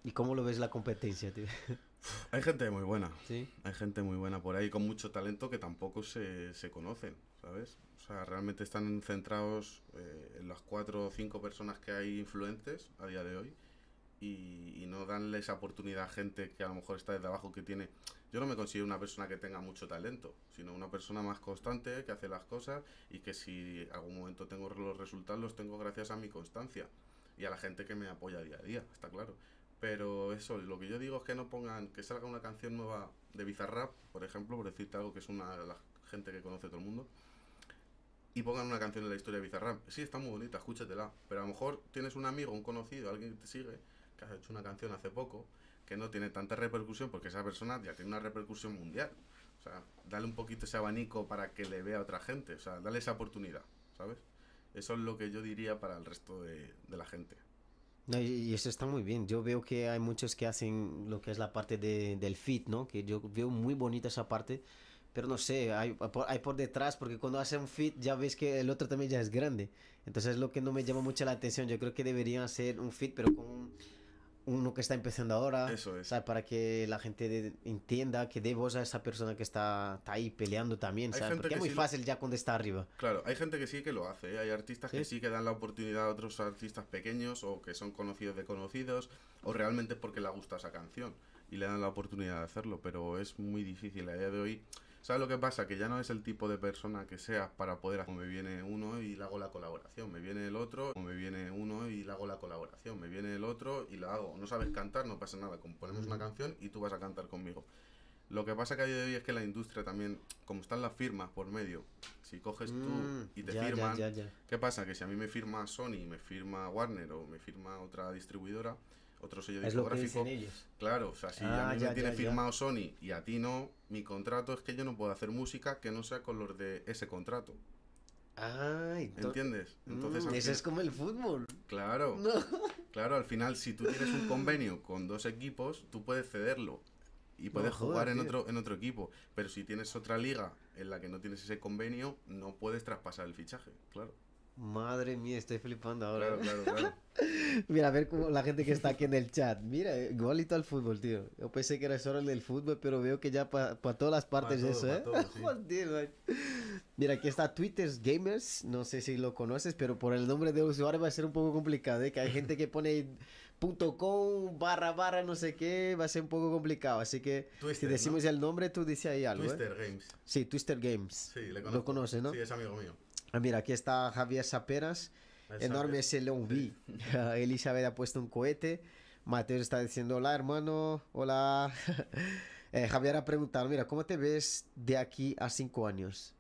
¿Y cómo lo ves la competencia, tío? Hay gente muy buena, ¿Sí? hay gente muy buena por ahí con mucho talento que tampoco se, se conocen, ¿sabes? O sea, realmente están centrados eh, en las cuatro o cinco personas que hay influentes a día de hoy y, y no danle esa oportunidad a gente que a lo mejor está desde abajo que tiene... Yo no me considero una persona que tenga mucho talento, sino una persona más constante, que hace las cosas y que si algún momento tengo los resultados los tengo gracias a mi constancia y a la gente que me apoya día a día, está claro. Pero eso, lo que yo digo es que no pongan, que salga una canción nueva de Bizarrap, por ejemplo, por decirte algo que es una de las gente que conoce todo el mundo, y pongan una canción de la historia de Bizarrap. Sí, está muy bonita, escúchatela, pero a lo mejor tienes un amigo, un conocido, alguien que te sigue, que ha hecho una canción hace poco, que no tiene tanta repercusión porque esa persona ya tiene una repercusión mundial. O sea, dale un poquito ese abanico para que le vea a otra gente, o sea, dale esa oportunidad, ¿sabes? Eso es lo que yo diría para el resto de, de la gente. No, y, eso está muy bien. Yo veo que hay muchos que hacen lo que es la parte de, del fit, ¿no? Que yo veo muy bonita esa parte. Pero no sé, hay, hay por detrás, porque cuando hace un fit ya ves que el otro también ya es grande. Entonces es lo que no me llama mucho la atención. Yo creo que deberían hacer un fit, pero con un- uno que está empezando ahora. Eso es. ¿sabes? Para que la gente de- entienda que dé voz a esa persona que está, está ahí peleando también, ¿sabes? Porque que es muy sí lo- fácil ya cuando está arriba. Claro, hay gente que sí que lo hace, ¿eh? hay artistas que ¿Sí? sí que dan la oportunidad a otros artistas pequeños o que son conocidos de conocidos o realmente porque le gusta esa canción y le dan la oportunidad de hacerlo, pero es muy difícil a día de hoy. ¿Sabes lo que pasa? Que ya no es el tipo de persona que seas para poder hacer. Me viene uno y le hago la colaboración, me viene el otro, me viene uno y le hago la colaboración, me viene el otro y la hago. No sabes cantar, no pasa nada, componemos una canción y tú vas a cantar conmigo. Lo que pasa que a día de hoy es que la industria también, como están las firmas por medio, si coges tú Mm, y te ya, ya, firman, ya, ya. ¿qué pasa? Que si a mí me firma Sony, me firma Warner o me firma otra distribuidora, otro sello Es lo que discográfico, dicen ellos. claro, o sea, si Ah, a mí ya, me tiene ya, ya. firmado Sony y a ti no, mi contrato es que yo no puedo hacer música que no sea con los de ese contrato, Ah, ento- ¿entiendes? Entonces, Mm, es como el fútbol. claro, No. claro, al final si tú tienes un convenio con dos equipos, tú puedes cederlo y No puedes jugar en otro en otro equipo, pero si tienes otra liga en la que no tienes ese convenio, no puedes traspasar el fichaje, claro. Madre mía, estoy flipando ahora. Claro, claro, claro. Mira, a ver cómo la gente que está aquí en el chat. Mira, igualito al fútbol, tío. Yo pensé que era solo el del fútbol, pero veo que ya para todas las partes todo, eso, ¿eh? todo, sí. Joder. Mira, aquí está Twitter's Gamers. No sé si lo conoces, pero por el nombre de usuario va a ser un poco complicado, ¿eh? Que hay gente que pone punto .com barra barra no sé qué, va a ser un poco complicado. Así que si Twister, ¿no? decimos el nombre, tú dices ahí algo, ¿eh? Twister Games. Sí, Twister Games. Sí, le Lo conoces, ¿no? Sí, es amigo mío. Ah, mira, aquí está Javier Saperas. Él Enorme sabe. ese Leon V. Elizabeth ha puesto un cohete. Mateo está diciendo, hola hermano, hola. Eh, Javier ha preguntado, mira, ¿cómo te ves de aquí a cinco años?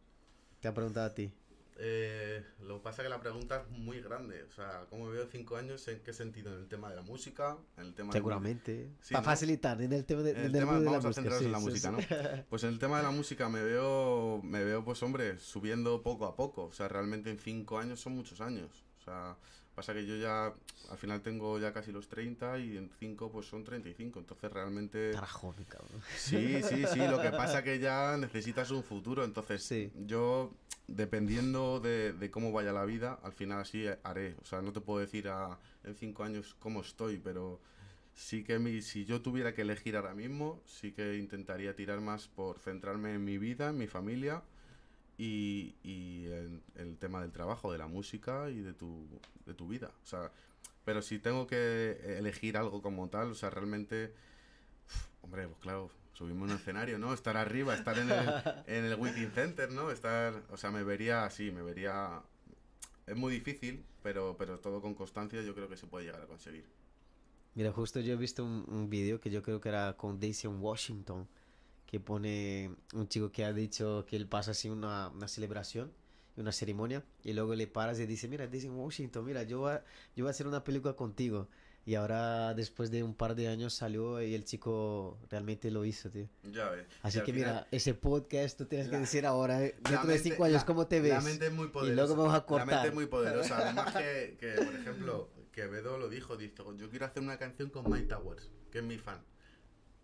Te ha preguntado a ti. Eh, lo que pasa es que la pregunta es muy grande. O sea, ¿cómo me veo en cinco años? ¿En qué sentido? ¿En el tema de la música? ¿En el tema Seguramente. Sí, Para ¿no? facilitar, en el tema, de, En el tema, de la vamos a centrarnos en la sí, música, ¿no? Pues en el tema de la música me veo, me veo, pues hombre, subiendo poco a poco. O sea, realmente en cinco años son muchos años. O sea, pasa que yo ya, al final tengo ya casi los 30 y en cinco pues son 35. Entonces realmente... Joven, cabrón. Sí, sí, sí. Lo que pasa que ya necesitas un futuro. Entonces, Sí. yo, dependiendo de, de cómo vaya la vida, al final así haré. O sea, no te puedo decir a, en cinco años cómo estoy, pero sí que mi, si yo tuviera que elegir ahora mismo, sí que intentaría tirar más por centrarme en mi vida, en mi familia y, y en el tema del trabajo, de la música y de tu, de tu vida. O sea, pero si tengo que elegir algo como tal, o sea, realmente, hombre, pues claro, subirme un escenario, ¿no? Estar arriba, estar en el, en el Within Center, ¿no? Estar, o sea, me vería así, me vería... Es muy difícil, pero, pero todo con constancia yo creo que se puede llegar a conseguir. Mira, justo yo he visto un, un vídeo que yo creo que era con Daisy Washington, que pone un chico que ha dicho que él pasa así una, una celebración, una ceremonia, y luego le paras y dice, mira, Daisy en Washington, mira, yo voy, a, yo voy a hacer una película contigo. Y ahora, después de un par de años, salió y el chico realmente lo hizo, tío. Ya ves. Así que final, mira, ese podcast tú tienes la- que decir ahora, eh, dentro de mente- cinco años, la- ¿cómo te ves? La mente es muy poderosa. Y luego vamos a La mente cortar. es muy poderosa. Además que, que, por ejemplo, Quevedo lo dijo, dijo, yo quiero hacer una canción con Mike Towers, que es mi fan.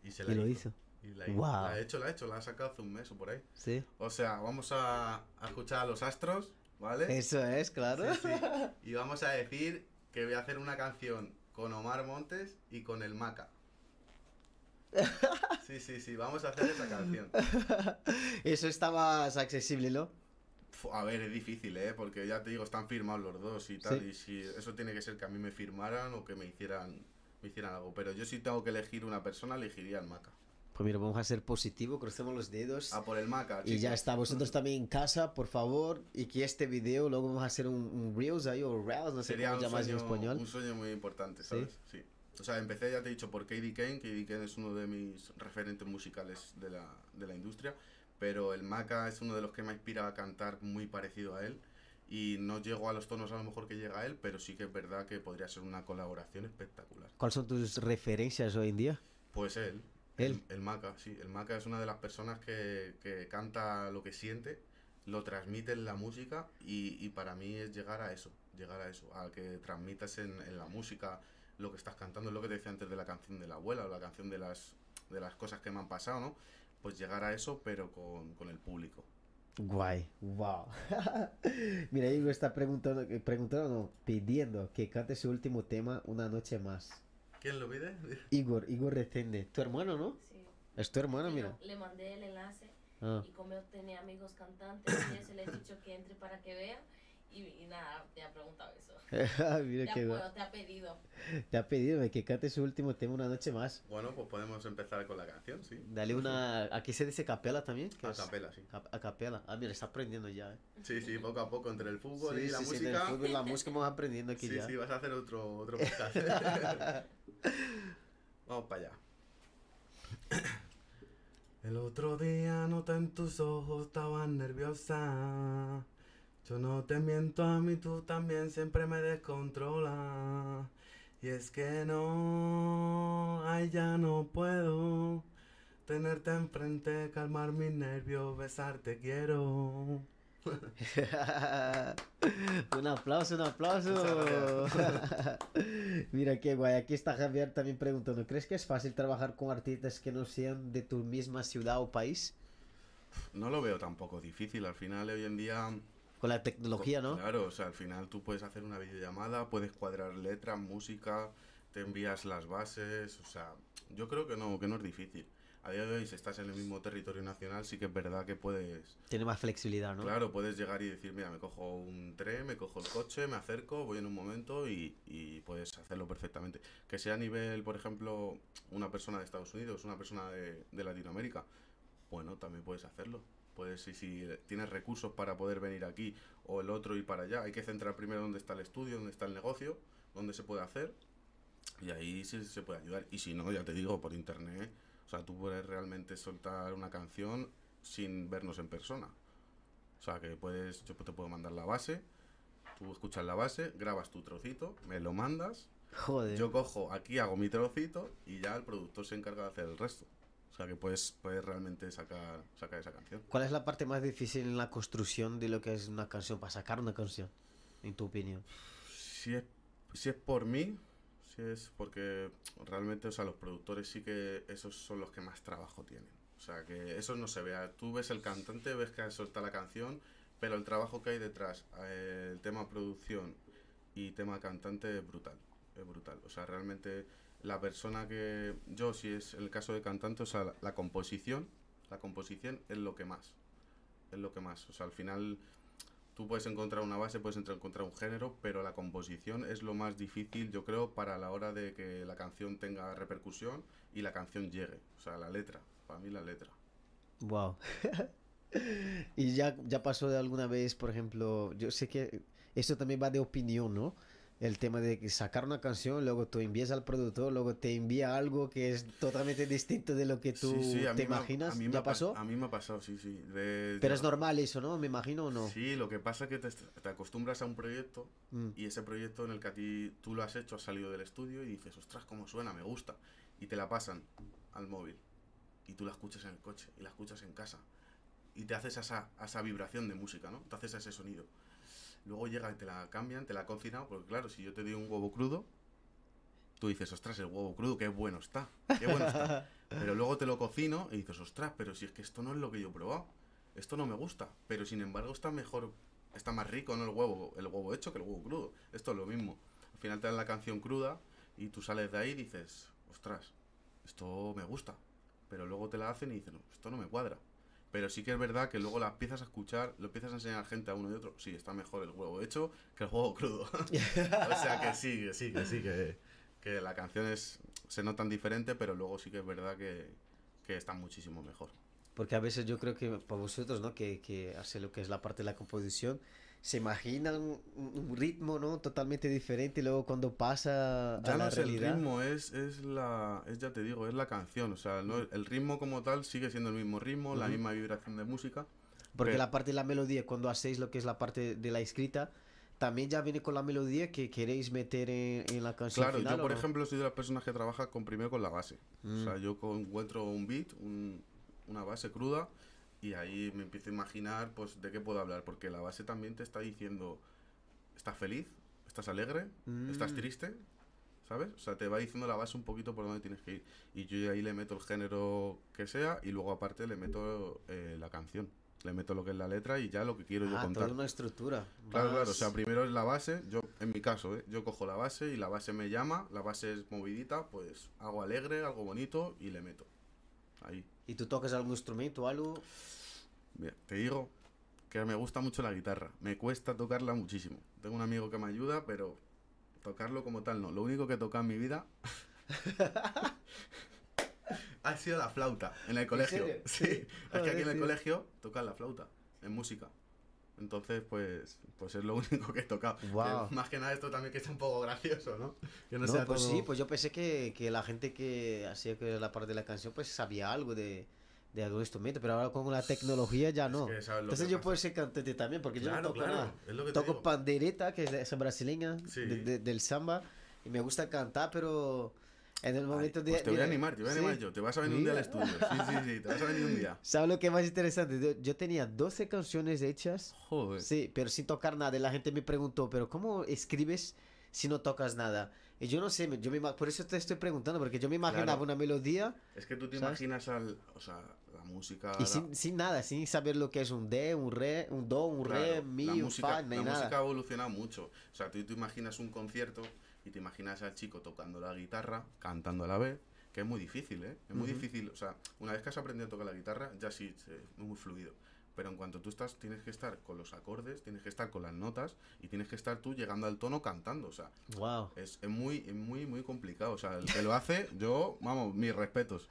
Y se la Y lo hizo. Y la, ha hecho, la ha hecho, la ha sacado hace un mes o por ahí. Sí. O sea, vamos a, a escuchar a los astros, ¿vale? Eso es, claro. Sí, sí. Y vamos a decir que voy a hacer una canción con Omar Montes y con el Maca. Sí, sí, sí, vamos a hacer esa canción. Eso está más accesible, ¿no? A ver, es difícil, ¿eh? Porque ya te digo, están firmados los dos y tal. Sí. Y si eso tiene que ser que a mí me firmaran o que me hicieran, me hicieran algo. Pero yo si tengo que elegir una persona, elegiría al Maca. Pues mira, vamos a ser positivo, crucemos los dedos. A por el Maca, Y ya chicos. está, vosotros también en casa, por favor, y que este video luego vamos a hacer un, un Reels ahí, o Reels, no sé Sería cómo un llamas en sueño, español. un sueño muy importante, ¿Sí? ¿sabes? Sí. O sea, empecé, ya te he dicho, por Katie Kane. Katie Kane es uno de mis referentes musicales de la, de la industria. Pero el Maca es uno de los que me inspira a cantar muy parecido a él. Y no llego a los tonos a lo mejor que llega él, pero sí que es verdad que podría ser una colaboración espectacular. ¿Cuáles son tus referencias hoy en día? Pues él. Él. El, el Maca, sí. El Maca es una de las personas que, que canta lo que siente, lo transmite en la música y, y para mí es llegar a eso, llegar a eso, a que transmitas en, en la música lo que estás cantando, es lo que te decía antes de la canción de la abuela o la canción de las, de las cosas que me han pasado, ¿no? Pues llegar a eso, pero con, con el público. Guay, wow. Mira, Igor está preguntando, preguntando, no, pidiendo que cante su último tema, Una Noche Más. ¿Quién lo pide? Igor, Igor Recende, tu hermano, ¿no? Sí. Es tu hermano, mira. Le mandé el enlace Ah. y como yo tenía amigos cantantes y eso le he dicho que entre para que vea y, y nada, te ha preguntado eso. mira Te ha, qué bueno, te ha pedido. Te ha pedido que cante su último tema, Una Noche Más. Bueno, pues podemos empezar con la canción, sí. Dale una... ¿Aquí se dice capela también? ¿Qué A es? capela, sí. A capela. Ah, mira, está aprendiendo ya, ¿eh? Sí, sí, poco a poco entre el fútbol Sí, y la sí, sí, música. fútbol y la música vamos aprendiendo aquí Sí, ya. sí, vas a hacer otro, otro podcast. Vamos para allá. El otro día noté en tus ojos estabas nerviosa. Yo no te miento a mí, tú también siempre me descontrolas. Y es que no, ay ya no puedo tenerte enfrente, calmar mis nervios, besarte quiero. un aplauso, un aplauso. Mira qué guay. Aquí está Javier también preguntando, ¿crees que es fácil trabajar con artistas que no sean de tu misma ciudad o país? No lo veo tampoco difícil, al final hoy en día Con la tecnología, ¿no? Claro, o sea, al final tú puedes hacer una videollamada, puedes cuadrar letras, música, te envías las bases, o sea, yo creo que no, que no es difícil. A día de hoy, si estás en el mismo territorio nacional, sí que es verdad que puedes, Tiene más flexibilidad, ¿no? claro, puedes llegar y decir, mira, me cojo un tren, me cojo el coche, me acerco, voy en un momento y, y puedes hacerlo perfectamente. Que sea a nivel, por ejemplo, una persona de Estados Unidos, una persona de, de Latinoamérica, bueno, también puedes hacerlo. Puedes, si, si tienes recursos para poder venir aquí o el otro ir para allá, hay que centrar primero dónde está el estudio, dónde está el negocio, dónde se puede hacer y ahí sí se puede ayudar. Y si no, ya te digo, por internet, o sea, tú puedes realmente soltar una canción sin vernos en persona. O sea, que puedes, yo te puedo mandar la base, tú escuchas la base, grabas tu trocito, me lo mandas, Joder. yo cojo aquí, hago mi trocito y ya el productor se encarga de hacer el resto. O sea, que puedes, puedes realmente sacar, sacar esa canción. ¿Cuál es la parte más difícil en la construcción de lo que es una canción, para sacar una canción, en tu opinión? Si es, si es por mí, si es porque realmente, o sea, los productores sí que esos son los que más trabajo tienen. O sea, que eso no se vea. Tú ves el cantante, ves que suelta la canción, pero el trabajo que hay detrás, eh, el tema producción y tema cantante es brutal. Es brutal. O sea, realmente la persona que yo, si es el caso de cantante, o sea, la, la composición, la composición es lo que más, es lo que más, o sea, al final tú puedes encontrar una base, puedes encontrar un género, pero la composición es lo más difícil, yo creo, para la hora de que la canción tenga repercusión y la canción llegue, o sea, la letra, para mí la letra. Wow. y ya, ya pasó de alguna vez, por ejemplo, yo sé que esto también va de opinión, ¿no? El tema de que sacar una canción, luego tú envías al productor, luego te envía algo que es totalmente distinto de lo que tú Sí, sí, a te mí me imaginas. a mí ¿Ya pasó? A mí me ha pasado, sí, sí. de- Pero es normal eso, ¿no? Me imagino o no. Sí, lo que pasa es que te, te acostumbras a un proyecto Mm. y ese proyecto en el que a ti tú lo has hecho, has salido del estudio y dices, ostras, cómo suena, me gusta. Y te la pasan al móvil y tú la escuchas en el coche y la escuchas en casa y te haces a esa, esa vibración de música, ¿no? Te haces ese sonido. Luego llega y te la cambian, te la han cocinado, porque claro, si yo te doy un huevo crudo, tú dices, ostras, el huevo crudo, qué bueno está, qué bueno está. Pero luego te lo cocino y dices, ostras, pero si es que esto no es lo que yo he probado. Esto no me gusta. Pero sin embargo está mejor, está más rico, ¿no? El huevo, el huevo hecho que el huevo crudo. Esto es lo mismo. Al final te dan la canción cruda y tú sales de ahí y dices, ostras, esto me gusta. Pero luego te la hacen y dicen, no, esto no me cuadra. Pero sí que es verdad que luego la empiezas a escuchar, lo empiezas a enseñar a gente a uno y otro. Sí, está mejor el huevo hecho que el huevo crudo. o sea que sí, que sí, que sí, que, que la canción es, se notan diferente, pero luego sí que es verdad que, que está muchísimo mejor. Porque a veces yo creo que para vosotros, ¿no? Que, que hace lo que es la parte de la composición, se imaginan un, ritmo, ¿no? Totalmente diferente y luego cuando pasa Ya a no la es el ritmo, es, es la, es ya te digo, es la canción. O sea, no, el ritmo como tal sigue siendo el mismo ritmo, la misma vibración de música. Porque Pero- la parte de la melodía, cuando hacéis lo que es la parte de la escrita, también ya viene con la melodía que queréis meter en, en la canción Claro, final, yo ¿o por no? ejemplo soy de las personas que trabaja con primero con la base. Mm. O sea, yo co- encuentro un beat, un- una base cruda y ahí me empiezo a imaginar pues de qué puedo hablar, porque la base también te está diciendo, ¿estás feliz? ¿Estás alegre? ¿Estás Mm. triste? ¿Sabes? O sea, te va diciendo la base un poquito por dónde tienes que ir. Y yo ahí le meto el género que sea y luego aparte le meto eh, la canción. Le meto lo que es la letra y ya lo que quiero yo Ah, contar. toda una estructura. Claro, claro, o sea, primero es la base, yo en mi caso, ¿eh? yo cojo la base y la base me llama, la base es movidita, pues hago alegre, algo bonito y le meto. Ahí. ¿Y tú tocas algún instrumento o algo? Mira, te digo que me gusta mucho la guitarra, me cuesta tocarla muchísimo. Tengo un amigo que me ayuda, pero tocarlo como tal no. Lo único que he tocado en mi vida ha sido la flauta en el colegio. Sí, es que aquí en el colegio tocan la flauta en música. Entonces, pues, pues es lo único que he tocado. Que Guau. más que nada esto también que está un poco gracioso, ¿no? Que no, No, sea pues todo- sí, pues yo pensé que, que la gente que hacía que la parte de la canción pues sabía algo de, de algún instrumento, pero ahora con la tecnología ya Es no. que sabes lo Entonces que yo pasa. puedo ser cantante también, porque yo no Claro, toco claro, nada. es lo que Toco digo. pandereta, que es brasileña Sí. de- de- del samba, y me gusta cantar, pero en el Ay, momento de... pues te voy a animar, te voy a sí. animar yo. Te vas a venir un día al estudio. Sí, sí, sí, te vas a venir un día. ¿Sabes lo que es más interesante? Yo, tenía 12 canciones hechas, Joder. sí, pero sin tocar nada. Y la gente me preguntó, ¿pero cómo escribes si no tocas nada? Y yo no sé, yo me, por eso te estoy preguntando, porque yo me imaginaba Claro. una melodía Es que tú te ¿Sabes? imaginas al. O sea, la música. y la- sin, sin nada, sin saber lo que es un D, un Re, un Do, un Re, Claro, Mi, la un música, Fa, no hay la nada. música ha evolucionado mucho. O sea, tú te imaginas un concierto y te imaginas al chico tocando la guitarra, cantando a la vez, que es muy difícil, ¿eh? Es muy Ujú. difícil. O sea, una vez que has aprendido a tocar la guitarra, ya sí, es muy fluido. Pero en cuanto tú estás, tienes que estar con los acordes, tienes que estar con las notas y tienes que estar tú llegando al tono cantando. O sea, Wow. es, es muy, es muy, muy complicado. O sea, el que lo hace, yo, vamos, mis respetos.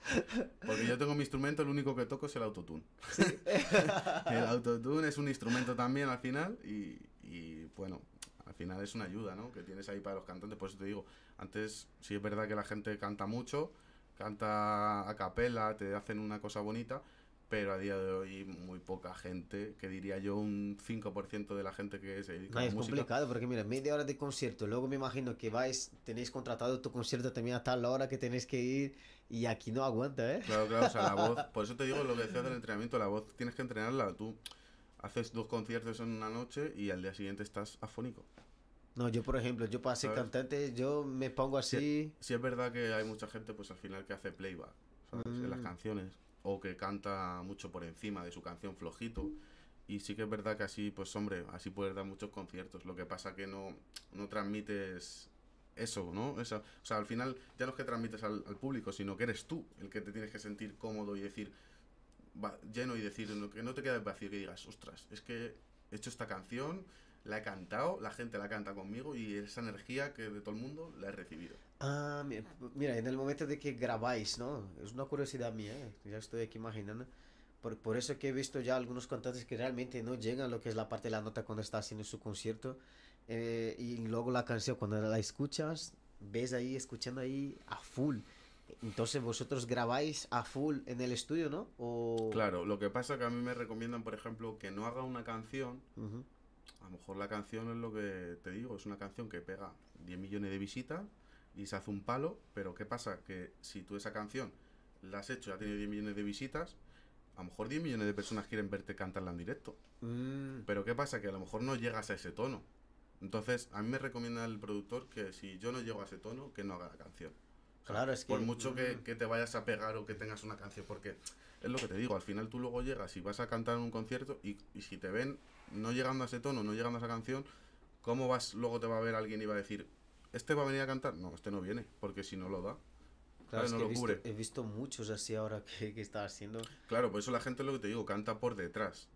Porque yo tengo mi instrumento, el único que toco es el autotune. el autotune es un instrumento también al final y, y, bueno, al final es una ayuda, ¿no? Que tienes ahí para los cantantes. Por eso te digo, antes sí es verdad que la gente canta mucho, canta a capela, te hacen una cosa bonita. Pero a día de hoy muy poca gente, que diría yo un 5% de la gente que se dedica No, a la es música. complicado porque mira, media hora de concierto, luego me imagino que vais, tenéis contratado tu concierto también a tal hora que tenéis que ir y aquí no aguanta, ¿eh? Claro, claro, o sea, la voz, por eso te digo lo que decías del entrenamiento, la voz tienes que entrenarla, tú haces dos conciertos en una noche y al día siguiente estás afónico. No, yo por ejemplo, yo para ser ¿Sabes? cantante, yo me pongo así, Sí es verdad que hay mucha gente pues al final que hace playback, ¿sabes? En las Mm. canciones, o que canta mucho por encima de su canción flojito, y sí que es verdad que así, pues hombre, así puedes dar muchos conciertos, lo que pasa que no, no transmites eso, ¿no? Eso, o sea, al final ya no es que transmites al, al público, sino que eres tú el que te tienes que sentir cómodo y decir, lleno y decir, que no te quedes vacío, que digas, ostras, es que he hecho esta canción, la he cantado, la gente la canta conmigo y esa energía que de todo el mundo la he recibido. Ah, mi- mira, en el momento de que grabáis, ¿no? Es una curiosidad mía, ¿eh? Ya estoy aquí imaginando. Por, por eso que he visto ya algunos cantantes que realmente no llegan a lo que es la parte de la nota cuando está haciendo su concierto. eh, y luego la canción, cuando la escuchas, ves ahí, escuchando ahí a full. Entonces vosotros grabáis a full en el estudio, ¿no? O... Claro, lo que pasa que a mí me recomiendan, por ejemplo, que no haga una canción. A lo mejor la canción es lo que te digo, es una canción que pega 10 millones de visitas y se hace un palo, pero ¿qué pasa? Que si tú esa canción la has hecho, ya tiene 10 millones de visitas, a lo mejor 10 millones de personas quieren verte cantarla en directo. Mm, Pero ¿qué pasa? Que a lo mejor no llegas a ese tono. Entonces, a mí me recomienda el productor que si yo no llego a ese tono, que no haga la canción. O sea, Claro, es que- Por mucho que, mm. que te vayas a pegar o que tengas una canción, porque es lo que te digo, al final tú luego llegas y vas a cantar en un concierto y, y si te ven no llegando a ese tono, no llegando a esa canción, ¿cómo vas luego te va a ver alguien y va a decir, ¿este va a venir a cantar? No, este no viene, porque si no lo da. claro, es no que he, visto, cubre. he visto muchos así ahora que, que está haciendo. Claro, por eso la gente lo que te digo, canta por detrás.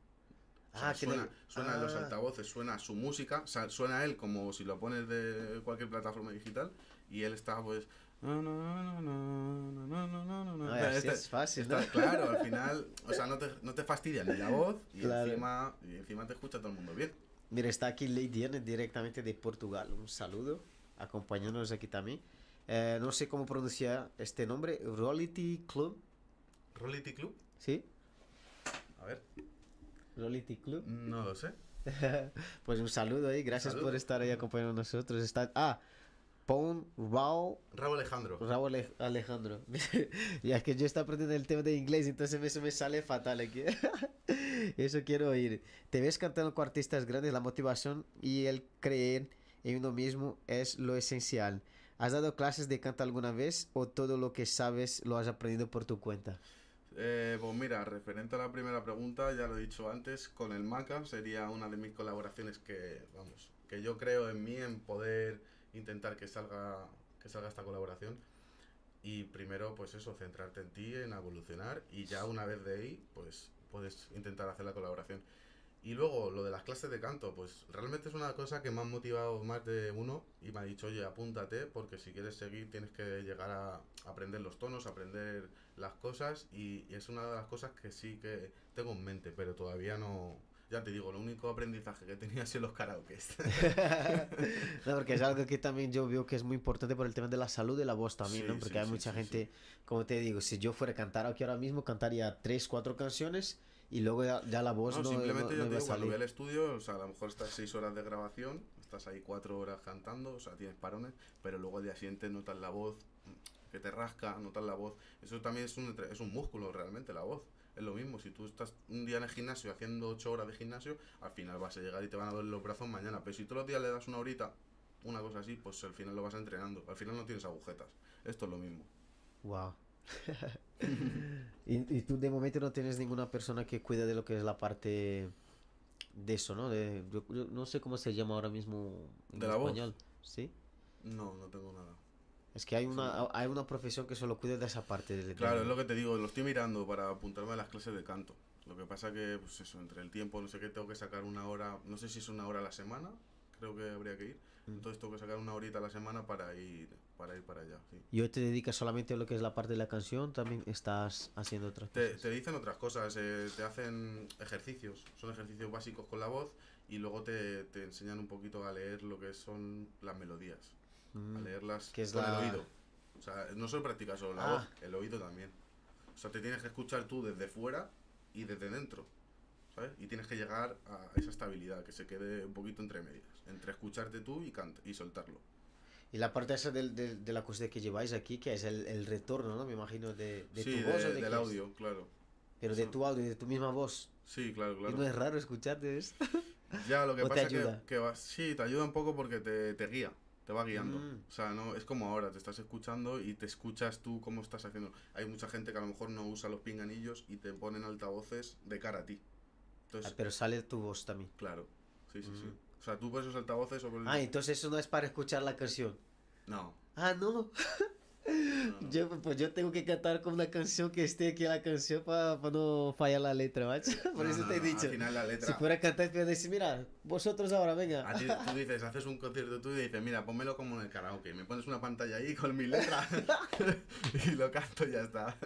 O sea, Ah, que suena, los ah. altavoces, suena su música, suena él como si lo pones de cualquier plataforma digital y él está pues... No, no, no, no, no, no, no, no. Este, es fácil. Está, claro, al final, o sea, no te, no te fastidia ni la voz y, claro. encima, y encima te escucha todo el mundo bien. Mira, está aquí Leidiane directamente de Portugal. Un saludo, acompañándonos aquí también. Eh, no sé cómo pronunciar este nombre. Rolity Club. ¿Rolity Club? Sí. A ver. ¿Rolity Club? No lo sé. pues un saludo ahí. Gracias por estar ahí acompañando a nosotros. Está... Ah, Pon Raúl, Raúl Alejandro. Raúl Ale- Alejandro. ya es que yo estoy aprendiendo el tema de inglés, entonces eso me sale fatal aquí. eso quiero oír. Te ves cantando con artistas grandes, la motivación y el creer en uno mismo es lo esencial. ¿Has dado clases de canto alguna vez o todo lo que sabes lo has aprendido por tu cuenta? Eh, pues mira, referente a la primera pregunta, ya lo he dicho antes, con el Maca sería una de mis colaboraciones que, vamos, que yo creo en mí, en poder intentar que salga, que salga esta colaboración. Y primero, pues eso, centrarte en ti, en evolucionar, y ya una vez de ahí, pues puedes intentar hacer la colaboración. Y luego, lo de las clases de canto, pues realmente es una cosa que me ha motivado más de uno y me ha dicho, oye, apúntate, porque si quieres seguir tienes que llegar a aprender los tonos, aprender las cosas, y, y es una de las cosas que sí que tengo en mente, pero todavía no... Ya te digo, lo único aprendizaje que tenía ha sido los karaokes. no, porque es algo que también yo veo que es muy importante por el tema de la salud de la voz también, Sí, ¿no? Porque sí, hay sí, mucha gente, como te digo, si yo fuera a cantar aquí ahora mismo, cantaría tres, cuatro canciones y luego ya, ya la voz No, no, simplemente no- no yo te digo, cuando voy al estudio, o sea, a lo mejor estás seis horas de grabación, estás ahí cuatro horas cantando, o sea, tienes parones, pero luego al día siguiente notas la voz, que te rasca, notas la voz. Eso también es un, es un músculo realmente, la voz. Es lo mismo, si tú estás un día en el gimnasio haciendo ocho horas de gimnasio, al final vas a llegar y te van a doler los brazos mañana. Pero si todos los días le das una horita, una cosa así, pues al final lo vas entrenando. Al final no tienes agujetas. Esto es lo mismo. Wow. y, y tú de momento no tienes ninguna persona que cuida de lo que es la parte de eso, ¿no? De, yo, yo no sé cómo se llama ahora mismo en ¿De la voz? español. ¿Sí? No, no tengo nada. Es que hay una, hay una profesión que solo cuida de esa parte. de- de- Claro, es lo que te digo, lo estoy mirando para apuntarme a las clases de canto. Lo que pasa que, pues eso, entre el tiempo, no sé qué, tengo que sacar una hora, no sé si es una hora a la semana, creo que habría que ir. Mm. Entonces tengo que sacar una horita a la semana para ir para ir para allá, sí. ¿Y hoy te dedicas solamente a lo que es la parte de la canción? ¿También estás haciendo otras Te, cosas? te dicen otras cosas, eh, te hacen ejercicios, son ejercicios básicos con la voz y luego te, te enseñan un poquito a leer lo que son las melodías, a leerlas Que es con la- el oído. O sea, no solo practicas solo la Ah. voz, el oído también. O sea, te tienes que escuchar tú desde fuera y desde dentro, ¿sabes? Y tienes que llegar a esa estabilidad, que se quede un poquito entre medias, entre escucharte tú y, y soltarlo. Y la parte esa del- de la acústica que lleváis aquí, que es el, el retorno, ¿no? Me imagino de, de sí, tu voz de- o de del es? audio, claro. Pero de tu audio, de tu misma voz. Sí, claro, claro. Y no es raro escucharte eso. Ya, lo que ¿O te pasa es que, que va- sí, te ayuda un poco porque te, te guía, te va guiando. Mm. O sea, no es como ahora, te estás escuchando y te escuchas tú cómo estás haciendo. Hay mucha gente que a lo mejor no usa los pinganillos y te ponen altavoces de cara a ti. Ah, Entonces, pero sale tu voz también. claro, sí, sí, sí. Mm. O sea, tú pones esos altavoces el... Ah, entonces eso no es para escuchar la canción. No. Ah, no. Yo, pues yo tengo que cantar con una canción que esté aquí en la canción para no fallar la letra, macho. Por No, eso no, te he dicho. Al final la letra. Si fuera a cantar, te decir, mira, vosotros ahora, venga. A ti, tú dices, haces un concierto tú y dices, mira, pónmelo como en el karaoke. Me pones una pantalla ahí con mi letra y lo canto y ya está.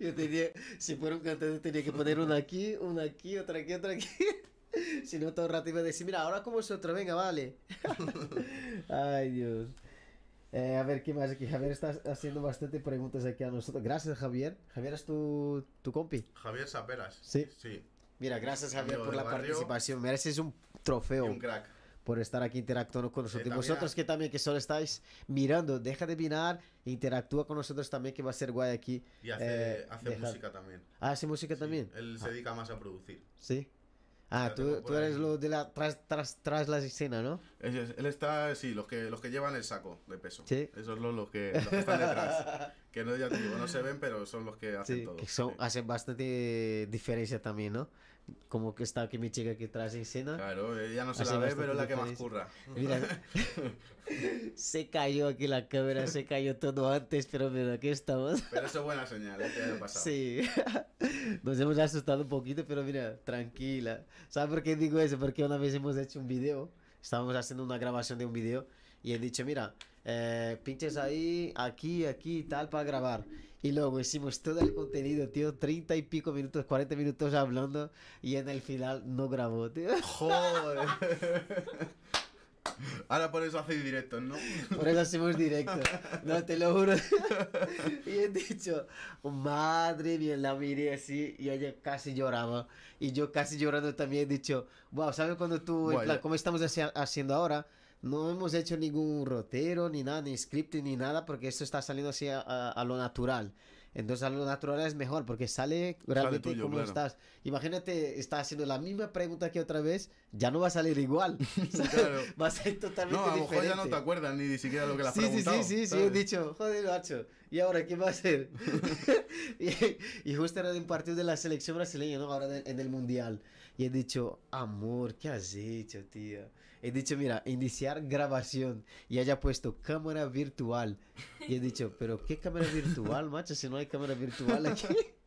Yo tenía, si fuera un cantante, tenía que poner una aquí, una aquí, otra aquí, otra aquí. Si no, todo el rato iba a decir, mira, ahora con vosotros, venga, vale. Ay, Dios. Eh, a ver, ¿qué más? Aquí Javier está haciendo bastante preguntas aquí a nosotros. Gracias, Javier. Javier es tu, tu compi. Javier Saperas. Sí. Sí. Mira, gracias, Javier, por la barrio. participación. Mereces un Y trofeo un crack. por estar aquí interactuando con nosotros. y también vosotros a- que también que solo estáis mirando, deja de mirar, interactúa con nosotros también, que va a ser guay aquí. Y hace, Eh, hace música también. Ah, ¿hace música Sí, también? Él se dedica más a producir. Sí. Ah, tú, tú eres lo de la tras, tras, tras la escena, ¿no? Él, es- él está, sí, los que, los que llevan el saco de peso. Sí. Esos son los que, los que están detrás. que no, ya te digo, no se ven, pero son los que hacen Sí, todo. que son, Sí. hacen bastante diferencia también, ¿no? Como que está aquí mi chica que trae en escena. Claro, ella no se Hace la ve, pero es la que más curra. Mira, se cayó aquí la cámara, se cayó todo antes, pero mira, aquí estamos. Pero eso es buena señal, ¿eh? que pasado. Sí, nos hemos asustado un poquito, pero mira, tranquila. ¿Sabes por qué digo eso? Porque una vez hemos hecho un video, estábamos haciendo una grabación de un video y he dicho, mira, eh, pinches ahí, aquí, aquí y tal para grabar. Y luego hicimos todo el contenido, tío, 30 y pico minutos, 40 minutos hablando y en el final no grabó, tío. Joder. Ahora por eso hacéis directos, ¿no? Por eso hacemos directo. No, te lo juro. Y he dicho, madre mía, la miré así y ella casi lloraba. Y yo casi llorando también he dicho, wow, ¿sabes cuando tú, en plan, como estamos haci- haciendo ahora? No hemos hecho ningún rotero, ni nada, ni script, ni nada, porque esto está saliendo así a, a- a lo natural. Entonces a lo natural es mejor, porque sale realmente tuyo, como claro. estás. Imagínate, estás haciendo la misma pregunta que otra vez, ya no va a salir igual. Claro. Va a ser totalmente No, a lo mejor diferente. ya no te acuerdas ni siquiera lo que le has Sí, sí, preguntado. sí, sí, sí, he ¿sabes? dicho, joder, macho, ¿y ahora qué va a hacer? y, y justo era de un partido de la selección brasileña, ¿no? Ahora de- en el Mundial. Y he dicho, amor, ¿qué has hecho, tío? He dicho, mira, iniciar grabación. Y haya puesto cámara virtual. Y he dicho, ¿pero qué cámara virtual, macho? Si no hay cámara virtual aquí.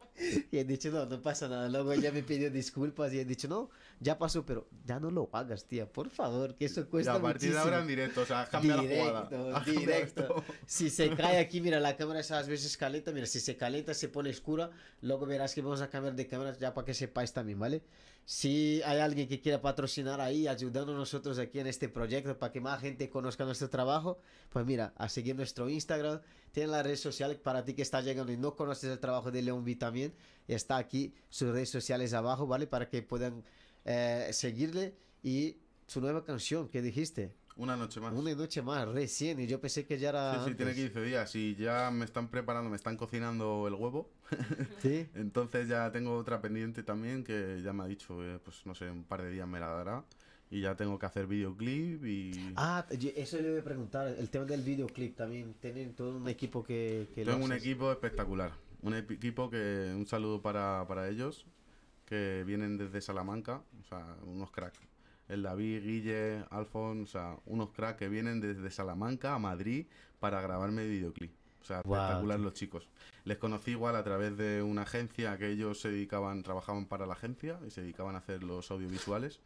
Y he dicho, no, no pasa nada. Luego ella me pidió disculpas y he dicho, no, ya pasó, pero ya no lo hagas, tía, por favor, que eso Y cuesta a partir de ahora en muchísimo. directo, o sea, has cambiado la Directo, jugada. Cambiado directo. Si se cae aquí, mira, la cámara esas veces calienta, mira, si se calienta, se pone oscura, luego verás que vamos a cambiar de cámara ya para que sepáis también, ¿vale? Si hay alguien que quiera patrocinar ahí, ayudando a nosotros aquí en este proyecto para que más gente conozca nuestro trabajo, pues mira, a seguir nuestro Instagram, tienen las redes sociales para ti que estás llegando y no conoces el trabajo de León V también, está aquí sus redes sociales abajo, ¿vale? Para que puedan eh, seguirle y su nueva canción, ¿qué dijiste? Una noche más. Una noche más, recién, y yo pensé que ya era. Sí, sí, tiene antes. 15 días y ya me están preparando, me están cocinando el huevo. Sí. Entonces ya tengo otra pendiente también que ya me ha dicho, eh, pues no sé, un par de días me la dará. Y ya tengo que hacer videoclip y... Ah, eso le voy a preguntar. El tema del videoclip también. Tienen todo un equipo que. que lo Tengo un hace. equipo espectacular. Un equipo que... Un saludo para, para ellos, que vienen desde Salamanca, o sea, unos cracks. El David, Guille, Alfon, o sea, unos cracks que vienen desde Salamanca a Madrid para grabarme videoclip. O sea, Guau, espectacular los chicos. Les conocí igual a través de una agencia que ellos se dedicaban, trabajaban para la agencia y se dedicaban a hacer los audiovisuales.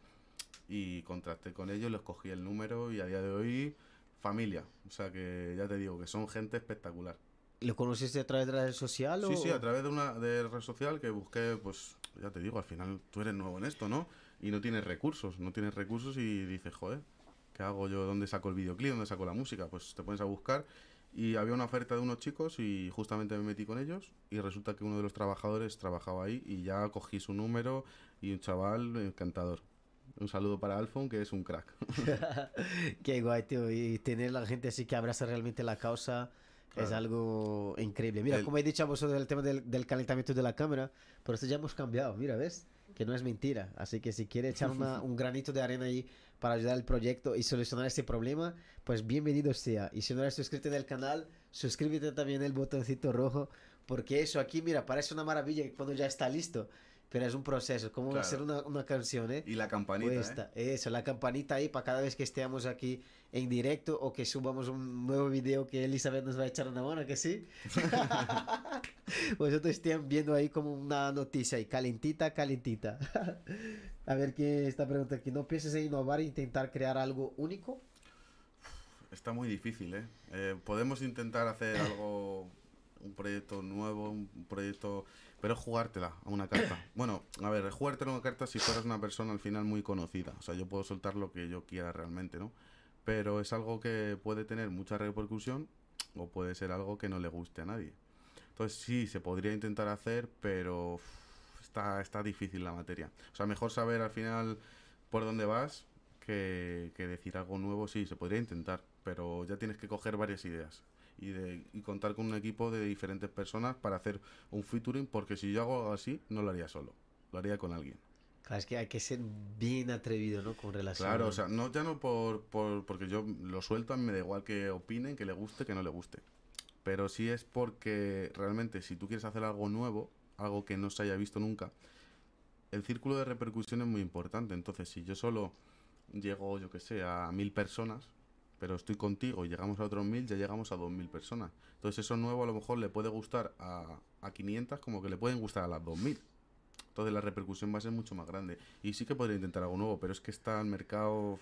Y contracté con ellos, les cogí el número y a día de hoy familia. O sea que ya te digo que son gente espectacular. ¿Lo conociste a través de la red social o.? Sí, sí, a través de una de red social que busqué, pues ya te digo, al final tú eres nuevo en esto, ¿no? Y no tienes recursos, no tienes recursos y dices, joder, ¿qué hago yo? ¿Dónde saco el videoclip? ¿Dónde saco la música? Pues te pones a buscar y había una oferta de unos chicos y justamente me metí con ellos y resulta que uno de los trabajadores trabajaba ahí y ya cogí su número y un chaval encantador. Un saludo para Alfon, que es un crack. Qué guay, tío. Y tener la gente así que abraza realmente la causa es algo increíble. Mira, El- como he dicho a vosotros del tema del, del calentamiento de la cámara, por eso ya hemos cambiado. Mira, ¿ves? Que no es mentira. Así que si quiere echar una- un granito de arena ahí para ayudar al proyecto y solucionar ese problema, pues bienvenido sea. Y si no eres suscrito en el canal, suscríbete también el botoncito rojo, porque eso aquí, mira, parece una maravilla cuando ya está listo. Pero es un proceso, como Claro. hacer una, una canción, ¿eh? Y la campanita, Pues ¿eh? está, eso, la campanita ahí para cada vez que estemos aquí en directo o que subamos un nuevo video que Elizabeth nos va a echar una mano, que sí. Vosotros estén viendo ahí como una noticia ahí, calentita, calentita. a ver qué esta pregunta aquí. ¿No piensas en innovar e intentar crear algo único? Está muy difícil, ¿eh? Eh, Podemos intentar hacer algo, un proyecto nuevo, un proyecto... Pero es jugártela a una carta. Bueno, a ver, jugártela a una carta si fueras una persona al final muy conocida. O sea, yo puedo soltar lo que yo quiera realmente, ¿no? Pero es algo que puede tener mucha repercusión o puede ser algo que no le guste a nadie. Entonces sí, se podría intentar hacer, pero está, está difícil la materia. O sea, mejor saber al final por dónde vas que, que decir algo nuevo, sí, se podría intentar, pero ya tienes que coger varias ideas y, de, y contar con un equipo de diferentes personas para hacer un featuring, porque si yo hago algo así, no lo haría solo, lo haría con alguien. Claro, es que hay que ser bien atrevido, ¿no? Con relación Claro, a- o sea, no, ya no por, por- porque yo lo suelto, a mí me da igual que opinen, que le guste, que no le guste. Pero sí es porque realmente si tú quieres hacer algo nuevo, algo que no se haya visto nunca, el círculo de repercusión es muy importante. Entonces, si yo solo llego, yo que sé, a mil personas, pero estoy contigo y llegamos a otros mil, ya llegamos a dos mil personas. Entonces, eso nuevo a lo mejor le puede gustar a, a 500 como que le pueden gustar a las 2000. Entonces la repercusión va a ser mucho más grande. Y sí que podría intentar algo nuevo, pero es que está el mercado...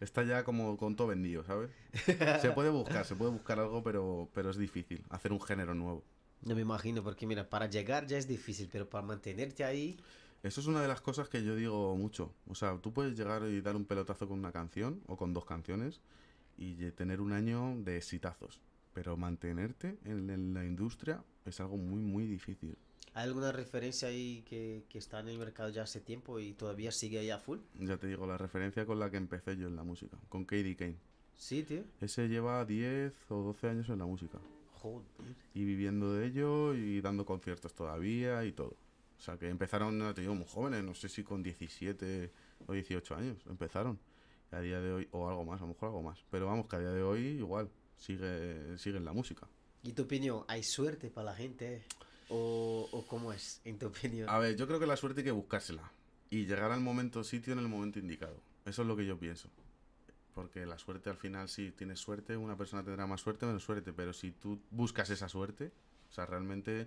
Está ya como con todo vendido, ¿sabes? Se puede buscar, se puede buscar algo, pero, pero es difícil hacer un género nuevo. No me imagino, porque mira, para llegar ya es difícil, pero para mantenerte ahí... Eso es una de las cosas que yo digo mucho. O sea, tú puedes llegar y dar un pelotazo con una canción o con dos canciones y tener un año de exitazos. Pero mantenerte en, en la industria es algo muy, muy difícil. ¿Hay alguna referencia ahí que, que está en el mercado ya hace tiempo y todavía sigue ahí a full? Ya te digo, la referencia con la que empecé yo en la música, con Katie Kane. Sí, tío. Ese lleva 10 o 12 años en la música. Joder. Y viviendo de ello y dando conciertos todavía y todo. O sea, que empezaron, ya te digo, muy jóvenes, no sé si con 17 o 18 años empezaron. Y a día de hoy, o algo más, a lo mejor algo más. Pero vamos, que a día de hoy igual, sigue, sigue en la música. ¿Y tu opinión? ¿Hay suerte para la gente? ¿O, o cómo es, en tu opinión? A ver, yo creo que la suerte hay que buscársela. Y llegar al momento sitio en el momento indicado. Eso es lo que yo pienso. Porque la suerte al final, si tienes suerte, una persona tendrá más suerte o menos suerte. Pero si tú buscas esa suerte, o sea, realmente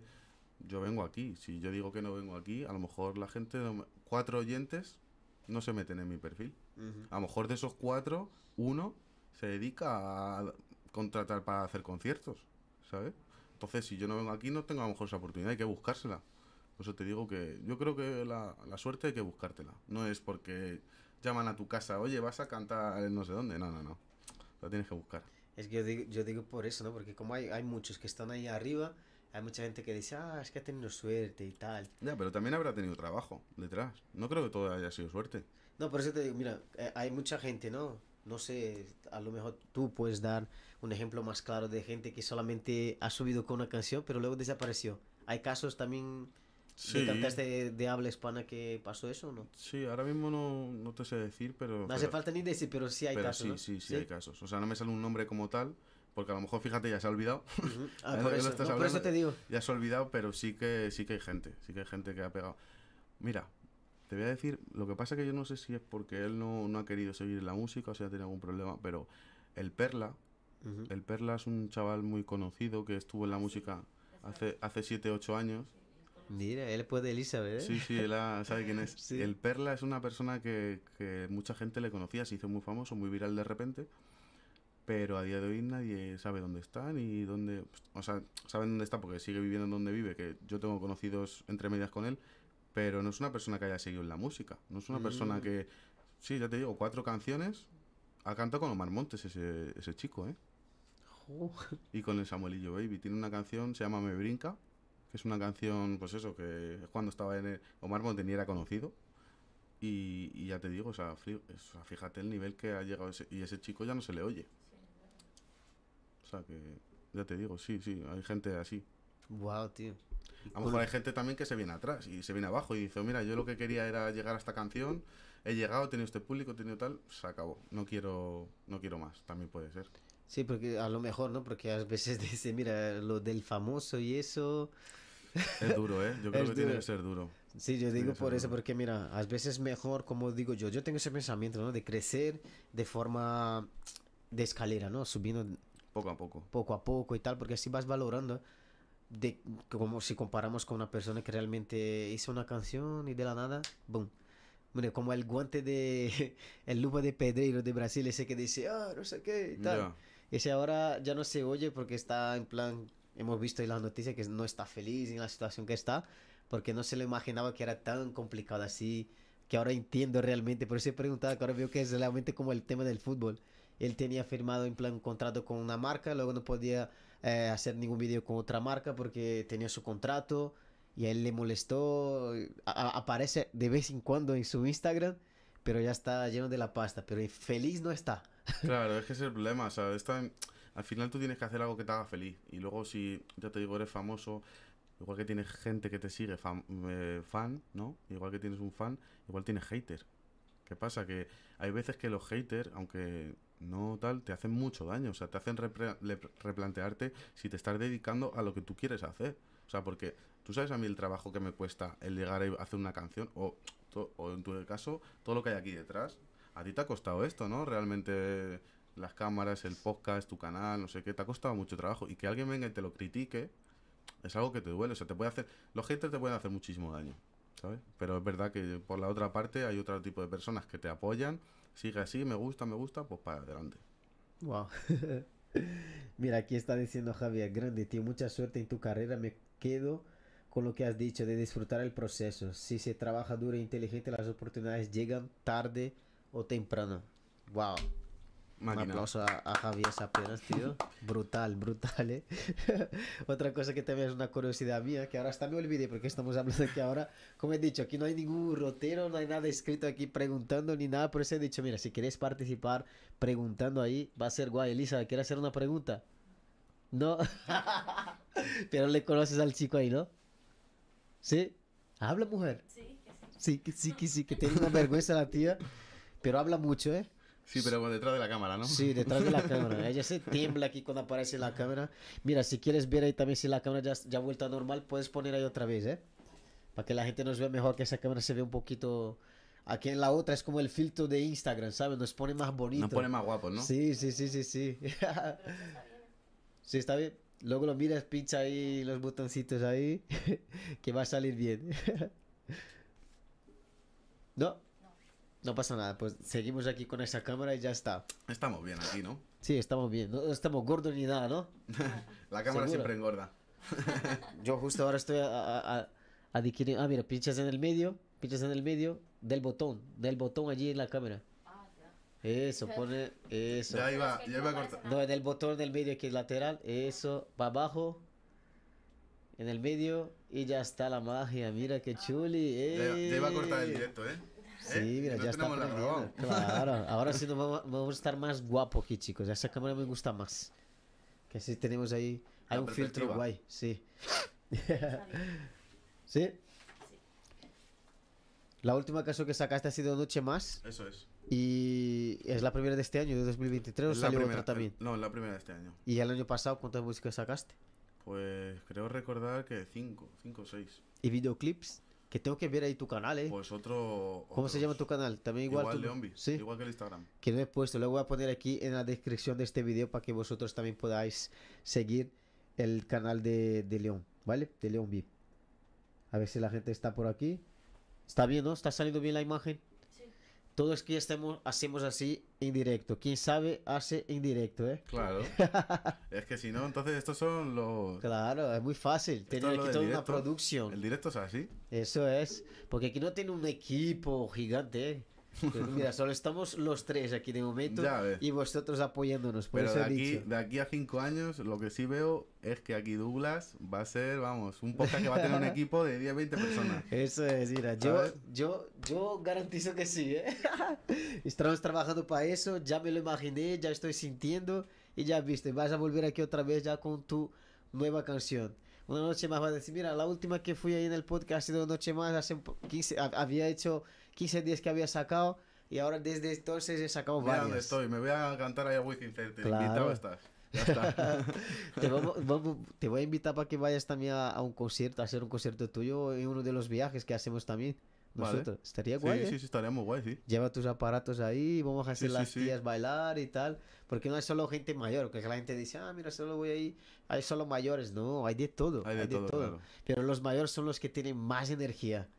yo vengo aquí. Si yo digo que no vengo aquí, a lo mejor la gente, no me- cuatro oyentes, no se meten en mi perfil. A lo mejor de esos cuatro, uno se dedica a contratar para hacer conciertos, ¿sabes? Entonces, si yo no vengo aquí, no tengo a lo mejor esa oportunidad, hay que buscársela. Por eso te digo que yo creo que la, la suerte hay que buscártela. No es porque llaman a tu casa, oye, vas a cantar en no sé dónde. No, no, no. La tienes que buscar. Es que yo digo, yo digo por eso, ¿no? Porque como hay, hay muchos que están ahí arriba, hay mucha gente que dice, ah, es que ha tenido suerte y tal. Ya, pero también habrá tenido trabajo detrás. No creo que todo haya sido suerte. No, por eso te digo, mira, eh, hay mucha gente, ¿no? No sé, a lo mejor tú puedes dar un ejemplo más claro de gente que solamente ha subido con una canción, pero luego desapareció. ¿Hay casos también de Sí, cantantes de, de habla hispana que pasó eso o no? sí, ahora mismo no, no te sé decir, pero... No hace pero- falta ni decir, pero sí hay pero casos, sí, ¿no? sí, sí, hay casos. O sea, no me sale un nombre como tal, porque a lo mejor, fíjate, ya se ha olvidado. Ujú. Ah, Ya por eso, no, por eso hablando. te digo. ya se ha olvidado, pero sí que, sí que hay gente. Sí que hay gente que ha pegado. Mira, te voy a decir, lo que pasa que yo no sé si es porque él no, no ha querido seguir la música o si ha tenido algún problema, pero el Perla, Ujú. el Perla es un chaval muy conocido que estuvo en la música hace, hace 7, 8 años. Mira, él puede Elizabeth, ¿eh? Sí, sí, él ha- sabe quién es. Sí. El Perla es una persona que, que mucha gente le conocía, se hizo muy famoso, muy viral de repente, pero a día de hoy nadie sabe dónde está ni dónde... O sea, saben dónde está porque sigue viviendo en donde vive, que yo tengo conocidos entre medias con él, pero no es una persona que haya seguido en la música, no es una persona Mm. que... Sí, ya te digo, cuatro canciones, ha cantado con Omar Montes ese, ese chico, ¿eh? Y con el Samuelillo Baby. Tiene una canción, se llama Me Brinca, que es una canción, pues eso, que es cuando estaba en el, Omar Monteni era conocido. Y, y ya te digo, o sea, fri- o sea, fíjate el nivel que ha llegado ese, y ese chico ya no se le oye. O sea que, ya te digo, sí, sí, hay gente así. Wow, tío. A lo mejor hay gente también que se viene atrás y se viene abajo y dice, mira, yo lo que quería era llegar a esta canción, he llegado, he tenido este público, he tenido tal, se acabó. No quiero, no quiero más, también puede ser. Sí, porque a lo mejor, ¿no? Porque a veces dice, mira, lo del famoso y eso. Es duro, ¿eh? Yo creo Es que tiene que ser duro. Sí, yo digo por es eso, porque mira, a veces es mejor, como digo yo, yo tengo ese pensamiento, ¿no? De crecer de forma de escalera, ¿no? Subiendo Poco a poco. poco a poco y tal, porque así vas valorando de como si comparamos con una persona que realmente hizo una canción y de la nada, boom. Bueno, como el guante de el lupa de Pedreiro de Brasil, ese que dice, ah, no sé qué y tal. Ese ahora ya no se oye porque está en plan, hemos visto en las noticias que no está feliz en la situación que está, porque no se lo imaginaba que era tan complicado así, que ahora entiendo realmente, por eso he preguntado, que ahora veo que es realmente como el tema del fútbol. Él tenía firmado en plan un contrato con una marca, luego no podía eh, hacer ningún vídeo con otra marca porque tenía su contrato y a él le molestó, aparece de vez en cuando en su Instagram, pero ya está lleno de la pasta, pero feliz no está. Claro, es que es el problema. O sea, al final tú tienes que hacer algo que te haga feliz. Y luego, si ya te digo, eres famoso, igual que tienes gente que te sigue, fam- eh, fan, ¿no? Igual que tienes un fan, igual tienes hater. ¿Qué pasa? Que hay veces que los haters, aunque no tal, te hacen mucho daño. O sea, te hacen replantearte si te estás dedicando a lo que tú quieres hacer. O sea, porque tú sabes a mí el trabajo que me cuesta el llegar a hacer una canción, o, o en tu caso, todo lo que hay aquí detrás. A ti te ha costado esto, ¿no? Realmente las cámaras, el podcast, tu canal, no sé qué, te ha costado mucho trabajo. Y que alguien venga y te lo critique es algo que te duele. O sea, te puede hacer. Los haters te pueden hacer muchísimo daño, ¿sabes? Pero es verdad que por la otra parte hay otro tipo de personas que te apoyan. Sigue así, me gusta, me gusta, pues para adelante. Wow. Mira, aquí está diciendo Javier, grande, tío, mucha suerte en tu carrera. Me quedo con lo que has dicho de disfrutar el proceso. Si se trabaja duro e inteligente, las oportunidades llegan tarde o temprano. Wow. Un Máquina. aplauso a, a Javier Saperas, tío. Brutal, brutal, ¿eh? Otra cosa que también es una curiosidad mía, que ahora hasta me olvidé porque estamos hablando aquí ahora. Como he dicho, aquí no hay ningún rotero, no hay nada escrito aquí preguntando ni nada. Por eso he dicho, mira, si quieres participar preguntando ahí, va a ser guay. Elisa, ¿quieres hacer una pregunta? No. Pero le conoces al chico ahí, ¿no? ¿Sí? Habla, mujer. Sí, que sí. Sí, que sí, que sí, que tiene una vergüenza la tía. Pero habla mucho, ¿eh? Sí, pero detrás de la cámara, ¿no? Sí, detrás de la cámara. Ella se tiembla aquí cuando aparece la cámara. Mira, si quieres ver ahí también si la cámara ya, ya ha vuelto a normal, puedes poner ahí otra vez, ¿eh? Para que la gente nos vea mejor, que esa cámara se ve un poquito... Aquí en la otra es como el filtro de Instagram, ¿sabes? Nos pone más bonito. Nos pone más guapos, ¿no? Sí, sí, sí, sí, sí. sí, está bien. Luego lo miras, pincha ahí los botoncitos ahí, que va a salir bien. ¿No? No pasa nada, pues seguimos aquí con esa cámara y ya está. Estamos bien aquí, ¿no? Sí, estamos bien, no estamos gordos ni nada, ¿no? La cámara ¿Seguro? siempre engorda. Yo justo ahora estoy a- a- a- adquiriendo... Ah, mira, pinchas en el medio, pinchas en el medio del botón, del botón allí en la cámara. Ah, ya. Eso, pone eso. Ya iba, ya iba a cortar. No, en el botón del medio que es lateral, eso, para abajo, en el medio y ya está la magia, mira qué chuli. Ya, ya iba a cortar el directo, ¿eh? Sí, ¿Eh? mira, No ya está aprendiendo. Claro, ahora sí nos vamos, vamos a estar más guapo aquí, chicos. Esa cámara me gusta más. Que así tenemos ahí, hay La un filtro guay, sí. ¿Sí? La última canción que sacaste ha sido Noche Más Eso es. y es la primera de este año, de 2023, o salió primera- otra también. No, es la primera de este año. ¿Y el año pasado cuántas músicas sacaste? Pues creo recordar que cinco, cinco o seis. ¿Y videoclips? Que tengo que ver ahí tu canal, ¿eh? Pues otro. ¿Cómo se llama tu canal? También igual. Igual, tu-. Sí. Igual que el Instagram. que no he puesto. Lo voy a poner aquí en la descripción de este video para que vosotros también podáis seguir el canal de, de León, ¿vale? De León VIP. A ver si la gente está por aquí. Está bien, ¿no? Está saliendo bien la imagen. Sí. Todo es que estemos, hacemos así en directo. Quien sabe, hace en directo, ¿eh? Claro. es que si no, entonces estos son los. Claro, es muy fácil. Esto Tener aquí toda una directo. producción. El directo es así. Eso es. Porque aquí no tiene un equipo gigante, ¿eh? Pero Mira, solo estamos los tres aquí de momento y vosotros apoyándonos. Por Pero eso de aquí, dicho. de aquí a cinco años, lo que sí veo es que aquí Douglas va a ser, vamos, un podcast que va a tener un equipo de 10, 20 personas. Eso es, mira, yo, yo, yo garantizo que sí, ¿eh? Estamos trabajando para eso, ya me lo imaginé, ya estoy sintiendo y ya viste, vas a volver aquí otra vez ya con tu nueva canción. Una noche más vas a decir, mira, la última que fui ahí en el podcast ha sido Noche Más, hace un po- 15, ha- había hecho 15 días que había sacado y ahora desde entonces he sacado Mira varias. dónde estoy, me voy a cantar a Wizzing Center. Claro. Invitado estás. Ya está. te, vamos- vamos- te voy a invitar para que vayas también a, a un concierto, a hacer un concierto tuyo en uno de los viajes que hacemos también. Vale. Nosotros. Estaría sí, guay, ¿eh? sí, sí, estaría muy guay, sí. Lleva tus aparatos ahí, vamos a hacer sí, las sí. tías bailar y tal. Porque no es solo gente mayor, que la gente dice, ah, mira, solo voy ahí, hay solo mayores. No, hay de todo. Hay de todo, claro. Pero los mayores son los que tienen más energía.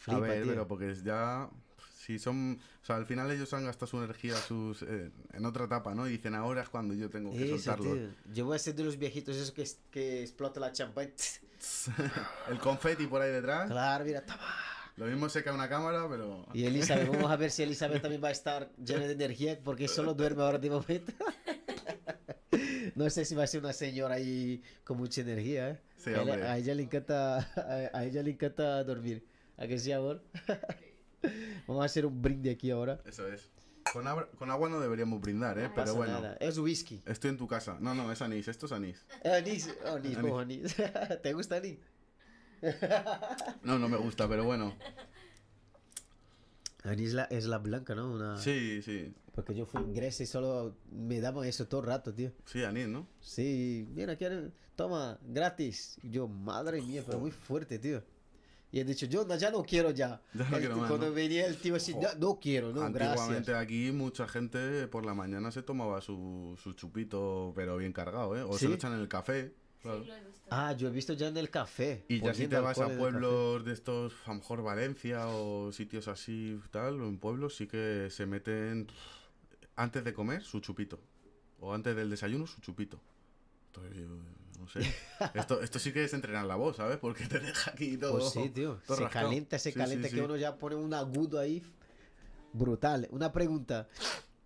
Flipa, a ver, tío. pero porque ya. Si son. O sea, al final ellos han gastado su energía sus, eh, en otra etapa, ¿no? Y dicen, ahora es cuando yo tengo que Eso, soltarlo. tío. Yo voy a ser de los viejitos esos que, que explota la champaña. El confeti por ahí detrás. Claro, mira, toma. Lo mismo seca una cámara, pero. Y Elizabeth, vamos a ver si Elizabeth también va a estar llena de energía porque solo duerme ahora de momento. No sé si va a ser una señora ahí con mucha energía, ¿eh? Sí, a, ella, a ella le encanta a, a ella le encanta dormir. ¿A que sí, amor? Vamos a hacer un brindis aquí ahora. Eso es. Con, agua no deberíamos brindar, ¿eh? No Pero bueno. nada. Es whisky. Estoy en tu casa. No, no, es anís. Esto es anís. Anís, oh, anís, Anís. anís. ¿Te gusta anís? No, no me gusta, pero bueno. Anís la- es la blanca, ¿no? Una... Sí, sí. Porque yo fui en Grecia y solo me daban eso todo el rato, tío. Sí, anís, ¿no? Sí, mira, quieren, toma, gratis. Y yo, madre mía, pero muy fuerte, tío. Y he dicho, yo no, ya no quiero ya. Ya no El- quiero más, cuando ¿no? venía el tío así, ya, no quiero, no, Antiguamente gracias. aquí mucha gente por la mañana se tomaba su, su chupito, pero bien cargado, ¿eh? O ¿Sí? se lo echan en el café. claro. Sí, lo he visto. Ah, yo he visto ya en el café. Y ya si te vas a pueblos de estos, a lo mejor Valencia o sitios así tal, o en pueblos, sí que se meten antes de comer su chupito. O antes del desayuno su chupito. Entonces, yo no sé. Esto, esto sí que es entrenar la voz, ¿sabes? Porque te deja aquí café. todo. Pues sí, tío. todo Se rascado. calienta, se Sí, sí, calienta sí. que uno ya pone un agudo ahí. Brutal. Una pregunta.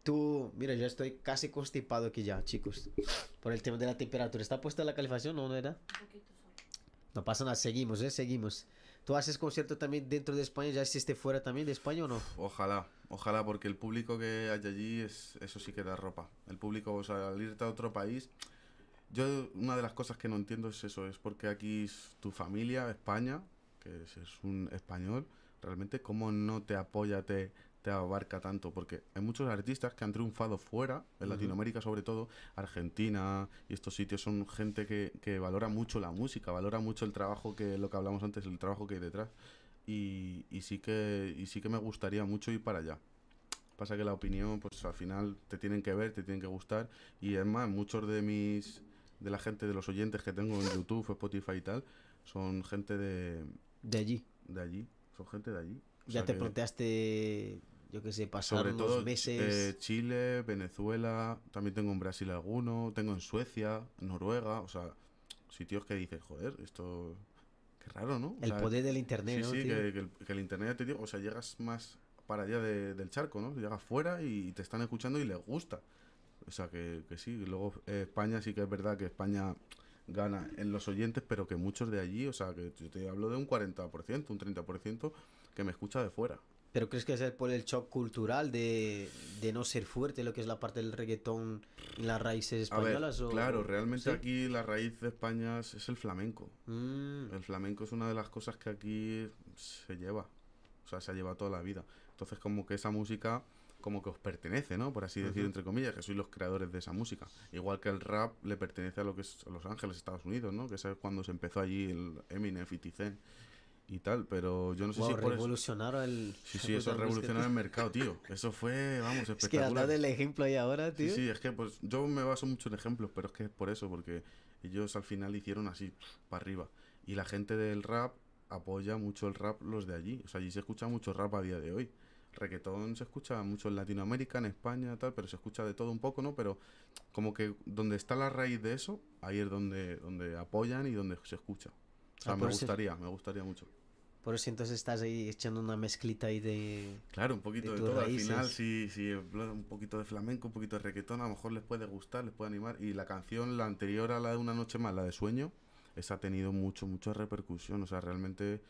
Tú, mira, yo estoy casi constipado aquí ya, chicos. Por el tema de la temperatura. ¿Está puesta la calefacción o no era? Un poquito solo. No pasa nada, seguimos, ¿eh? Seguimos. ¿Tú haces concierto también dentro de España? ¿Ya hiciste fuera también de España o no? Ojalá, ojalá, porque el público que hay allí, es, eso sí que da ropa. El público, o sea, al irte a otro país, yo una de las cosas que no entiendo es eso, es porque aquí es tu familia, España, que es, es un español, realmente cómo no te apoya, te, te abarca tanto, porque hay muchos artistas que han triunfado fuera, en. Latinoamérica sobre todo, Argentina y estos sitios son gente que, que valora mucho la música, valora mucho el trabajo que, lo que hablamos antes, el trabajo que hay detrás. Y, y sí que y sí que me gustaría mucho ir para allá. Pasa que la opinión, pues al final te tienen que ver, te tienen que gustar. Y es más, muchos de mis de la gente, de los oyentes que tengo en YouTube, Spotify y tal, son gente de, De allí. de allí. Son gente de allí. O ya te que- planteaste, yo qué sé, pasar sobre unos todo Ch- meses. eh, Chile, Venezuela, también tengo en Brasil alguno, tengo en Suecia, Noruega, o sea, sitios que dices, joder, esto qué raro, ¿no? O el sea, poder del internet, Sí, ¿no? sí, tío? que, que el, que el internet, te digo, o sea, llegas más para allá de- del charco, ¿no? Llegas fuera y te están escuchando y les gusta. O sea, que, que sí. Luego eh, España sí que es verdad que España gana en los oyentes, pero que muchos de allí, o sea, que yo te hablo de un 40%, un 30% que me escucha de fuera. Pero crees que es por el shock cultural de, de no ser fuerte lo que es la parte del reggaetón en las raíces A ver, españolas? o- claro, realmente ¿sí? aquí la raíz de España es, el flamenco. Mm, El flamenco es una de las cosas que aquí se lleva. O sea, se ha llevado toda la vida. Entonces, como que esa música, como que os pertenece, ¿no? Por así decir, Ujú. entre comillas, que sois los creadores de esa música. Igual que el rap le pertenece a lo que es Los Ángeles, Estados Unidos, ¿no? Que es cuando se empezó allí el Eminem, 50 Cent y tal. Pero yo no sé wow, si por eso... revolucionaron el... Sí, sí, eso revolucionó el mercado, tío. Eso fue, vamos, Es que ha espectacular. dado el ejemplo ahí ahora, Sí, tío. sí, es que pues yo me baso mucho en ejemplos, pero es que es por eso, porque ellos al final hicieron así, para arriba. Y la gente del rap apoya mucho el rap los de allí. O sea, allí se escucha mucho rap a día de hoy. Reggaetón se escucha mucho en Latinoamérica, en España, tal, pero se escucha de todo un poco, ¿no? Pero como que donde está la raíz de eso, ahí es donde, donde apoyan y donde se escucha. O sea, Ah, me gustaría, me gustaría mucho. Por eso entonces estás ahí echando una mezclita ahí de... Claro, un poquito de todo. raíces. Al final, si, si un poquito de flamenco, un poquito de reggaetón, a lo mejor les puede gustar, les puede animar. Y la canción, la anterior a la de Una Noche Más, la de Sueño, esa ha tenido mucho, mucha repercusión. O sea, realmente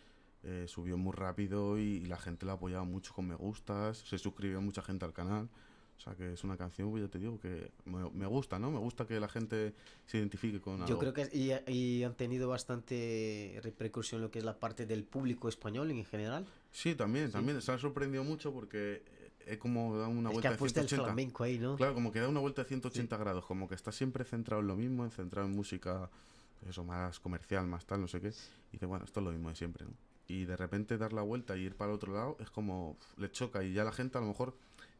eh, subió muy rápido y, y la gente la apoyaba mucho con me gustas, se suscribió mucha gente al canal. O sea, que es una canción, pues ya te digo, que me, me gusta, ¿no? Me gusta que la gente se identifique con algo. Yo creo que y, y han tenido bastante repercusión lo que es la parte del público español en general. Sí, también, Sí. también. Se han sorprendido mucho porque es como da una Es que vuelta de apuesta el 180. flamenco ahí, ¿no? Claro, como que da una vuelta de 180 grados, como que está siempre centrado en lo mismo, en centrado en música, eso más comercial, más tal, no sé qué. Y dice, bueno, esto es lo mismo de siempre, ¿no? Y de repente dar la vuelta y ir para el otro lado es como le choca y ya la gente a lo mejor,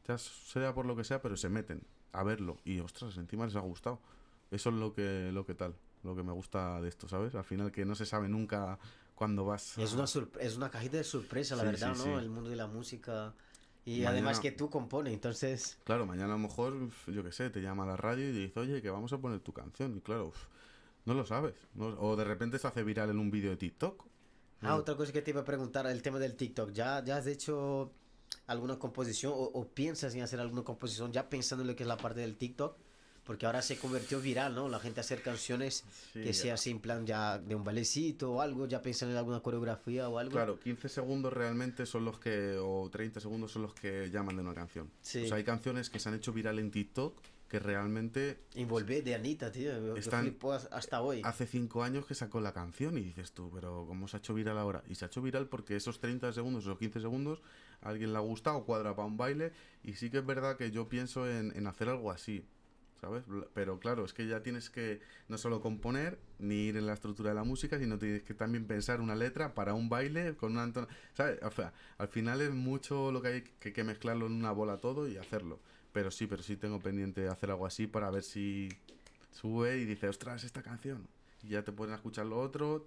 ya sea por lo que sea, pero se meten a verlo y ostras, encima les ha gustado. Eso es lo que, lo que tal, lo que me gusta de esto, ¿sabes? Al final que no se sabe nunca cuándo vas. Es una, es una cajita de sorpresa, la Sí, verdad, sí, ¿no? sí. El mundo de la música. Y Mañana- además que tú compones, entonces... Claro, mañana a lo mejor, yo qué sé, te llama a la radio y te dice, oye, que vamos a poner tu canción. Y claro, uf, no lo sabes. ¿no? O de repente se hace viral en un vídeo de TikTok. Ah, Mm. otra cosa que te iba a preguntar, el tema del TikTok. ¿Ya, ya has hecho alguna composición o, o piensas en hacer alguna composición ya pensando en lo que es la parte del TikTok? Porque ahora se convirtió viral, ¿no? La gente hacer canciones que sea así en plan ya de un bailecito o algo, ya piensan en alguna coreografía o algo. Claro, 15 segundos realmente son los que, o 30 segundos son los que llaman de una canción. Sí. O sea, hay canciones que se han hecho viral en TikTok que realmente Envolver de Anita, tío. Están- hasta hoy. hace 5 años que sacó la canción y dices tú, pero ¿cómo se ha hecho viral ahora? Y se ha hecho viral porque esos 30 segundos, esos 15 segundos, a alguien le ha gustado, cuadra para un baile y sí que es verdad que yo pienso en, en hacer algo así, ¿sabes? Pero claro, es que ya tienes que no solo componer ni ir en la estructura de la música, sino tienes que también pensar una letra para un baile con una ¿sabes? O sea, al final es mucho lo que hay que, que mezclarlo en una bola todo y hacerlo. Pero sí, pero sí tengo pendiente hacer algo así para ver si sube y dice, ostras, esta canción. Ya te a escuchar lo otro.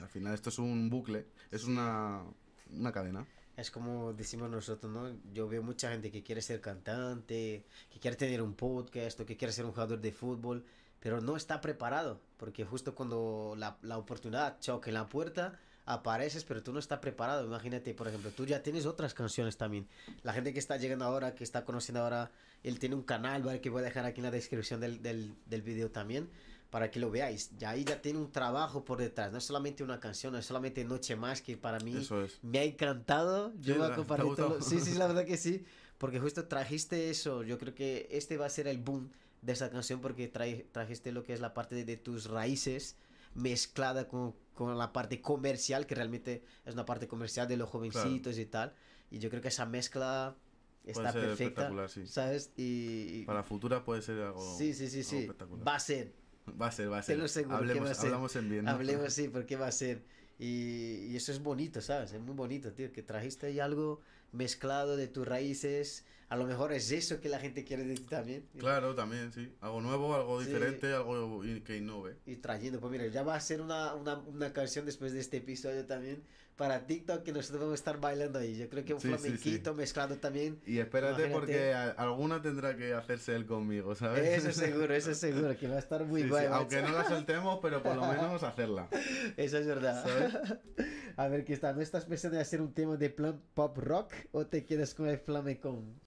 Al final esto es un bucle, es una, una cadena. Es como decimos nosotros, ¿no? Yo veo mucha gente que quiere ser cantante, que quiere tener un podcast o que quiere ser un jugador de fútbol, pero no está preparado, porque justo cuando la, la oportunidad choca en la puerta, apareces, pero tú no estás preparado. Imagínate, por ejemplo, tú ya tienes otras canciones también. La gente que está llegando ahora, que está conociendo ahora, él tiene un canal, ¿vale? Que voy a dejar aquí en la descripción del, del, del video también, para que lo veáis. Ya ahí ya tiene un trabajo por detrás, no es solamente una canción, no es solamente Noche Más, que para mí es. me ha encantado. Yo Sí, voy a ¿te ha compartir todo. Sí, sí, la verdad que sí. Porque justo trajiste eso. Yo creo que este va a ser el boom de esa canción porque trae- trajiste lo que es la parte de, de tus raíces mezclada con, con la parte comercial, que realmente es una parte comercial de los jovencitos y tal. Y yo creo que esa mezcla está Puede ser perfecta. espectacular, sí. ¿Sabes? Y... y- Para futura puede ser algo, sí, sí, sí, algo sí. espectacular. Va a ser. Va a ser, va a Te ser. lo aseguro que hablemos, va a ser. hablamos en bien. ¿no? Hablemos así, porque va a ser. Y, y eso es bonito, ¿sabes? Es muy bonito, tío, que trajiste ahí algo mezclado de tus raíces. A lo mejor es eso que la gente quiere de ti también. Claro, también, sí. Algo nuevo, algo Sí. diferente, algo que innove. Y trayendo, pues mira, ya va a ser una, una, una canción después de este episodio también para TikTok que nosotros vamos a estar bailando ahí. Yo creo que un Sí, sí, sí. flamenquito mezclado también. Y espérate Imagínate. porque a- alguna tendrá que hacerse él conmigo, ¿sabes? Eso seguro, eso seguro, que va a estar muy guay. Aunque no la soltemos, pero por lo menos hacerla. Eso es verdad. ¿Sabes? A ver, ¿qué está? ¿No estás pensando en hacer un tema de plan pop rock o te quedas con el flamencón?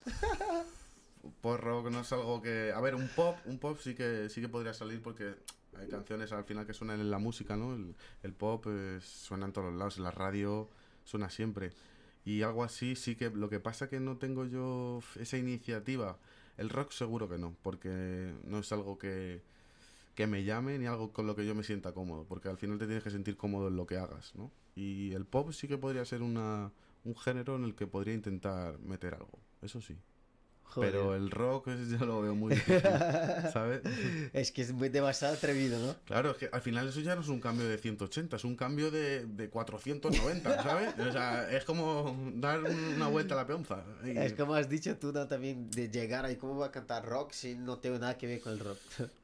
Pop rock no es algo que. A ver, un pop, un pop sí que sí que podría salir porque hay canciones al final que suenan en la música, ¿no? El, pop eh, suena en todos los lados, en la radio suena siempre. Y algo así sí que. Lo que pasa que no tengo yo esa iniciativa. El rock seguro que no, porque no es algo que, que me llame ni algo con lo que yo me sienta cómodo, porque al final te tienes que sentir cómodo en lo que hagas, ¿no? Y el pop sí que podría ser una, un género en el que podría intentar meter algo, eso sí. Joder. Pero el rock es- yo lo veo muy difícil, ¿sabes? Es que es muy demasiado atrevido, ¿no? Claro, es que al final eso ya no es un cambio de 180, es un cambio de, de 490, ¿sabes? O sea, es como dar un- una vuelta a la peonza. Y- Es como has dicho tú ¿no? también de llegar ahí, ¿cómo va a cantar rock si no tengo nada que ver con el rock?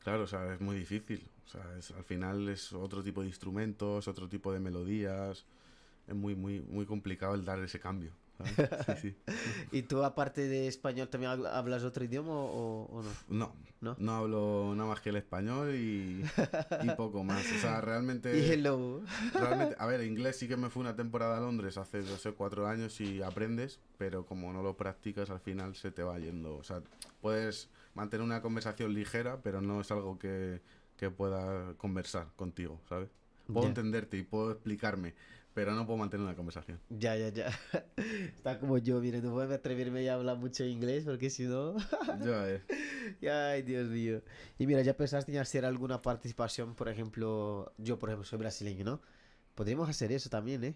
Claro, o sea, es muy difícil. O sea, es- al final es otro tipo de instrumentos, otro tipo de melodías. Es muy, muy, muy complicado el dar ese cambio. Sí, sí. ¿Y tú aparte de español también habl- hablas otro idioma o, o no? No, ¿No? no hablo nada más que el español y, y poco más. O sea, realmente... Y hello. Realmente, a ver, inglés sí que me fue una temporada a Londres hace, no sé, cuatro años y aprendes, pero como no lo practicas, al final se te va yendo. O sea, puedes mantener una conversación ligera, pero no es algo que, que pueda conversar contigo, ¿sabes? Puedo Ya. entenderte y puedo explicarme, pero no puedo mantener una conversación. Ya, ya, ya. Está como yo, mire, no a atreverme a hablar mucho inglés porque si no... Ya, eh. Ay, Dios mío. Y mira, ¿ya pensaste en hacer alguna participación? Por ejemplo, yo, por ejemplo, soy brasileño, ¿no? Podríamos hacer eso también, ¿eh?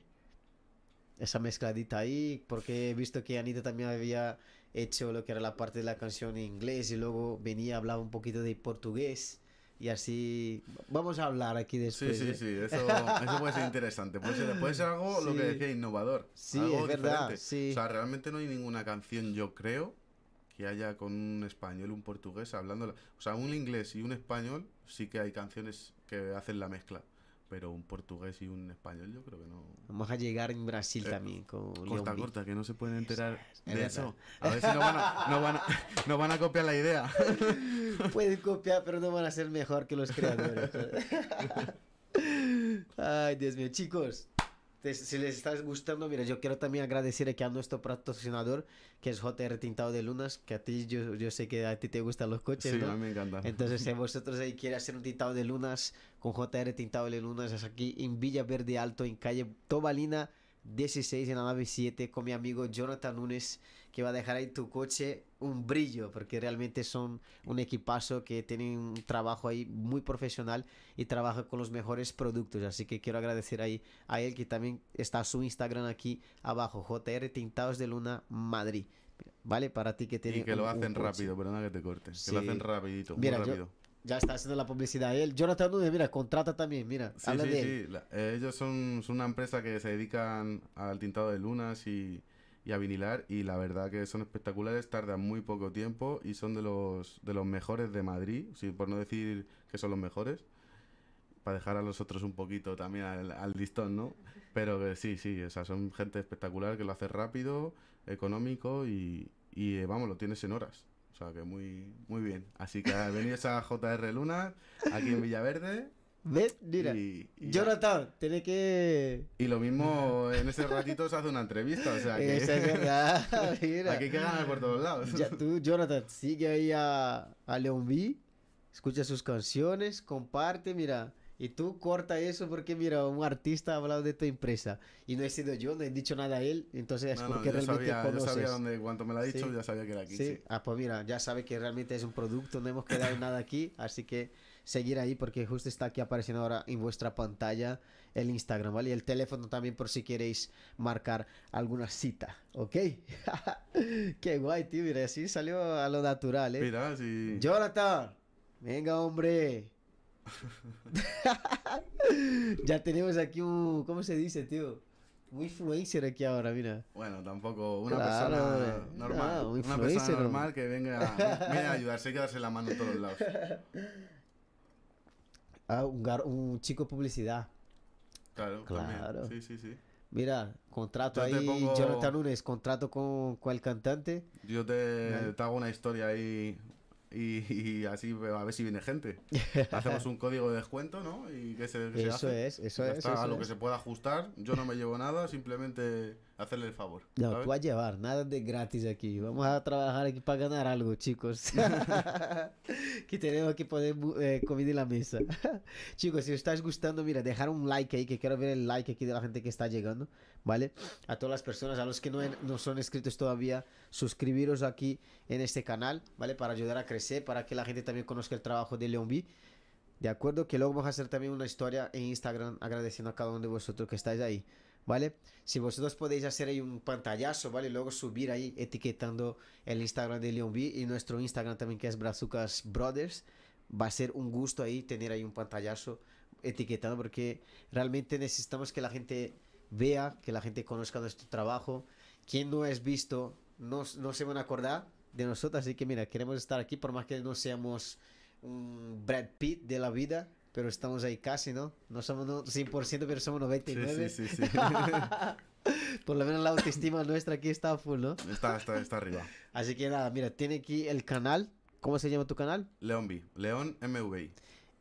Esa mezcladita ahí, porque he visto que Anita también había hecho lo que era la parte de la canción en inglés y luego venía, hablaba un poquito de portugués. Y así vamos a hablar aquí Sí, después. sí, ¿eh? sí, eso, eso puede ser interesante. Puede ser, puede ser algo, lo que Sí. decía, innovador. Sí, algo es verdad, diferente. sí. O sea, realmente no hay ninguna canción, yo creo, que haya con un español un portugués hablando. la- O sea, un inglés y un español sí que hay canciones que hacen la mezcla. Pero un portugués y un español yo creo que no. Vamos a llegar en Brasil Eh, también con Leon B. corta, que no se pueden enterar es de verdad. eso. A ver si no van a, no van a, no van a copiar la idea. Pueden copiar, pero no van a ser mejor que los creadores. Ay, Dios mío, chicos. Te- Si les está gustando, mira, yo quiero también agradecer aquí a nuestro patrocinador, que es JR Tintado de Lunas, que a ti, yo, yo sé que a ti te gustan los coches, Sí, ¿no? a mí me encanta. Entonces, si vosotros ahí quieren hacer un tintado de lunas con JR Tintado de Lunas, es aquí en Villa Verde Alto, en calle Tobalina 16, en la nave 7, con mi amigo Jonathan Nunes, que va a dejar ahí tu coche un brillo, porque realmente son un equipazo que tienen un trabajo ahí muy profesional y trabaja con los mejores productos. Así que quiero agradecer ahí a él, que también está su Instagram aquí abajo, JR Tintados de Luna Madrid. Vale, para ti que tienes Y que un- lo hacen rápido, perdona que te corte. Que lo Sí. hacen rapidito, Mira, muy yo- rápido. Ya está haciendo la publicidad él. Jonathan Núñez, mira, contrata también, mira, Sí, habla sí, de él. sí. La- eh, ellos son, son una empresa que se dedican al tintado de lunas y, y a vinilar y la verdad que son espectaculares, tardan muy poco tiempo y son de los, de los mejores de Madrid, sí, por no decir que son los mejores, para dejar a los otros un poquito también al, al listón, ¿no? Pero que sí, sí, o sea, son gente espectacular que lo hace rápido, económico y, y, eh, vamos, lo tienes en horas. O sea que muy, muy bien. Así que venidos a JR Lunas, aquí en Villaverde. ¿Ves? Mira. Y, y. Jonathan, tiene que... Y lo mismo en ese ratito se hace una entrevista, o sea que Esa es verdad, mira. aquí hay que ganar por todos lados. Ya, tú, Jonathan, sigue ahí a, a Leon B, escucha sus canciones, comparte, mira. Y tú corta eso porque, mira, un artista ha hablado de tu empresa. Y no he sido yo, no he dicho nada a él, entonces es No, no, porque yo realmente sabía, yo conoces. sabía dónde, cuanto me lo ha dicho, Sí. ya sabía que era aquí. Sí, Sí. ah, pues mira, ya sabe que realmente es un producto, no hemos quedado en nada aquí, así que seguir ahí porque justo está aquí apareciendo ahora en vuestra pantalla el Instagram, ¿vale? Y el teléfono también por si queréis marcar alguna cita, ¿ok? Qué guay, tío, mira, así salió a lo natural, ¿eh? Mira, sí. Jonathan, venga, hombre. ya tenemos aquí un, ¿cómo se dice, tío? Un influencer aquí ahora, mira. Bueno, tampoco una Claro, persona hombre. normal. No, un una persona ¿no? normal que venga, venga a ayudarse y quedarse la mano en todos lados. Ah, un, gar- un chico de publicidad. Claro, Claro. también. Sí, sí, sí. Mira, contrato Yo ahí, pongo- Jonathan Nunes, contrato con, con el cantante. Yo te, hago una historia ahí y, y así a ver si viene gente. Hacemos un código de descuento, ¿no? Y que se, que se Eso hace. es, eso Ya es. está, eso lo que se pueda ajustar. Yo no me llevo nada, simplemente hacerle el favor. No, ¿sabes? tú vas a llevar, nada de gratis aquí. Vamos a trabajar aquí para ganar algo, chicos. que tenemos que poner eh, comida en la mesa. chicos, si os estáis gustando, mira, dejar un like ahí, que quiero ver el like aquí de la gente que está llegando, ¿vale? A todas las personas, a los que no, en- no son inscritos todavía, suscribiros aquí en este canal, ¿vale? Para ayudar a crecer, para que la gente también conozca el trabajo de Leon B. De acuerdo, que luego vamos a hacer también una historia en Instagram agradeciendo a cada uno de vosotros que estáis ahí. ¿Vale? Si vosotros podéis hacer ahí un pantallazo, ¿vale? Luego subir ahí etiquetando el Instagram de Leon B y nuestro Instagram también que es Brazucas Brothers. Va a ser un gusto ahí tener ahí un pantallazo etiquetado porque realmente necesitamos que la gente vea, que la gente conozca nuestro trabajo. Quien no es visto no, no se van a acordar de nosotros, así que mira, queremos estar aquí por más que no seamos un Brad Pitt de la vida, pero estamos ahí casi, ¿no? No somos no- 100%, pero somos 99%. Sí, sí, sí, sí. Por lo menos la autoestima nuestra aquí está full, ¿no? está, está, está arriba. Así que nada, mira, tiene aquí el canal. ¿Cómo se llama tu canal? León B. León MVI.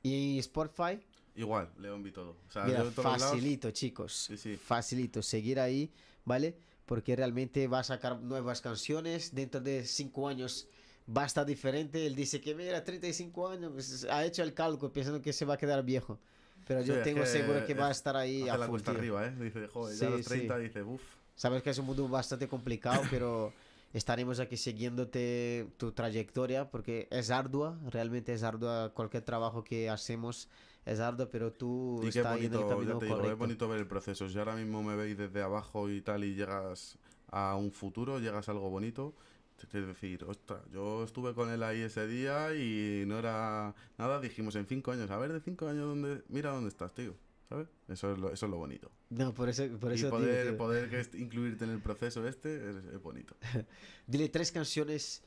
Y Spotify. Igual, León B todo. O sea, Mira, lados- facilito, chicos. Sí, sí. Facilito. Seguir ahí, ¿vale? Porque realmente va a sacar nuevas canciones. Dentro de cinco años va a estar diferente. Él dice que, mira, 35 años. pues, ha hecho el cálculo pensando que se va a quedar viejo. Pero yo Sí, es tengo que seguro que va a es- estar ahí a la full, arriba, ¿eh? Dice, joder, ya a Sí, los sí. 30 dice, uff. Sabes que es un mundo bastante complicado, pero estaremos aquí siguiéndote tu trayectoria porque es ardua, realmente es ardua cualquier trabajo que hacemos es arduo, pero tú Y estás ahí en el bonito, camino te digo, es correcto. bonito ver el proceso. Si ahora mismo me veis desde abajo y tal y llegas a un futuro, llegas a algo bonito Es decir, ostras, yo estuve con él ahí ese día y no era nada, dijimos en cinco años, a ver, de cinco años, dónde, mira dónde estás, tío. ¿Sabes? Eso es lo, eso es lo bonito. No, por eso, por y eso digo poder, poder incluirte en el proceso este es, es bonito. Dile tres canciones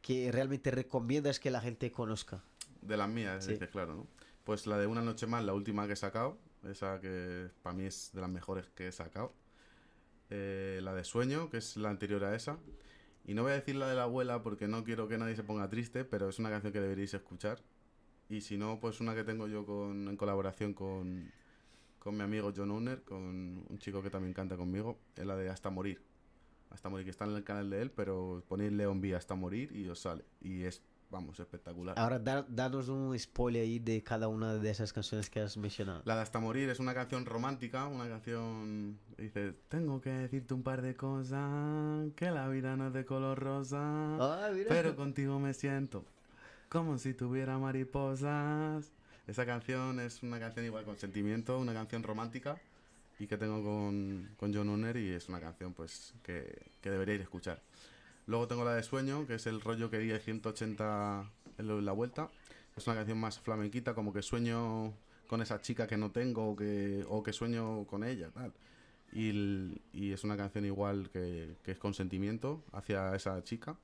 que realmente recomiendas que la gente conozca. De las mías, Sí. dices, claro, ¿no? Pues la de Una Noche Más, la última que he sacado, esa que para mí es de las mejores que he sacado. Eh, la de Sueño, que es la anterior a esa. Y no voy a decir la de la abuela porque no quiero que nadie se ponga triste, pero es una canción que deberíais escuchar. Y si no, pues una que tengo yo con, en colaboración con, con mi amigo John Owner, con un chico que también canta conmigo, es la de Hasta Morir. Hasta Morir, que está en el canal de él, pero ponéis Leon B Hasta Morir y os sale. Y es, vamos, espectacular. Ahora, da- danos un spoiler ahí de cada una de esas canciones que has mencionado. La de Hasta Morir es una canción romántica, una canción que dice, tengo que decirte un par de cosas, que la vida no es de color rosa, Ah, pero contigo me siento como si tuviera mariposas. Esa canción es una canción igual con sentimiento, una canción romántica y que tengo con, con John Unner y es una canción pues que, que deberíais escuchar. Luego tengo la de Sueño, que es el rollo que di de 180 en la vuelta. Es una canción más flamenquita, como que sueño con esa chica que no tengo o que, o que sueño con ella, tal. Y, y es una canción igual que, que es con sentimiento hacia esa chica.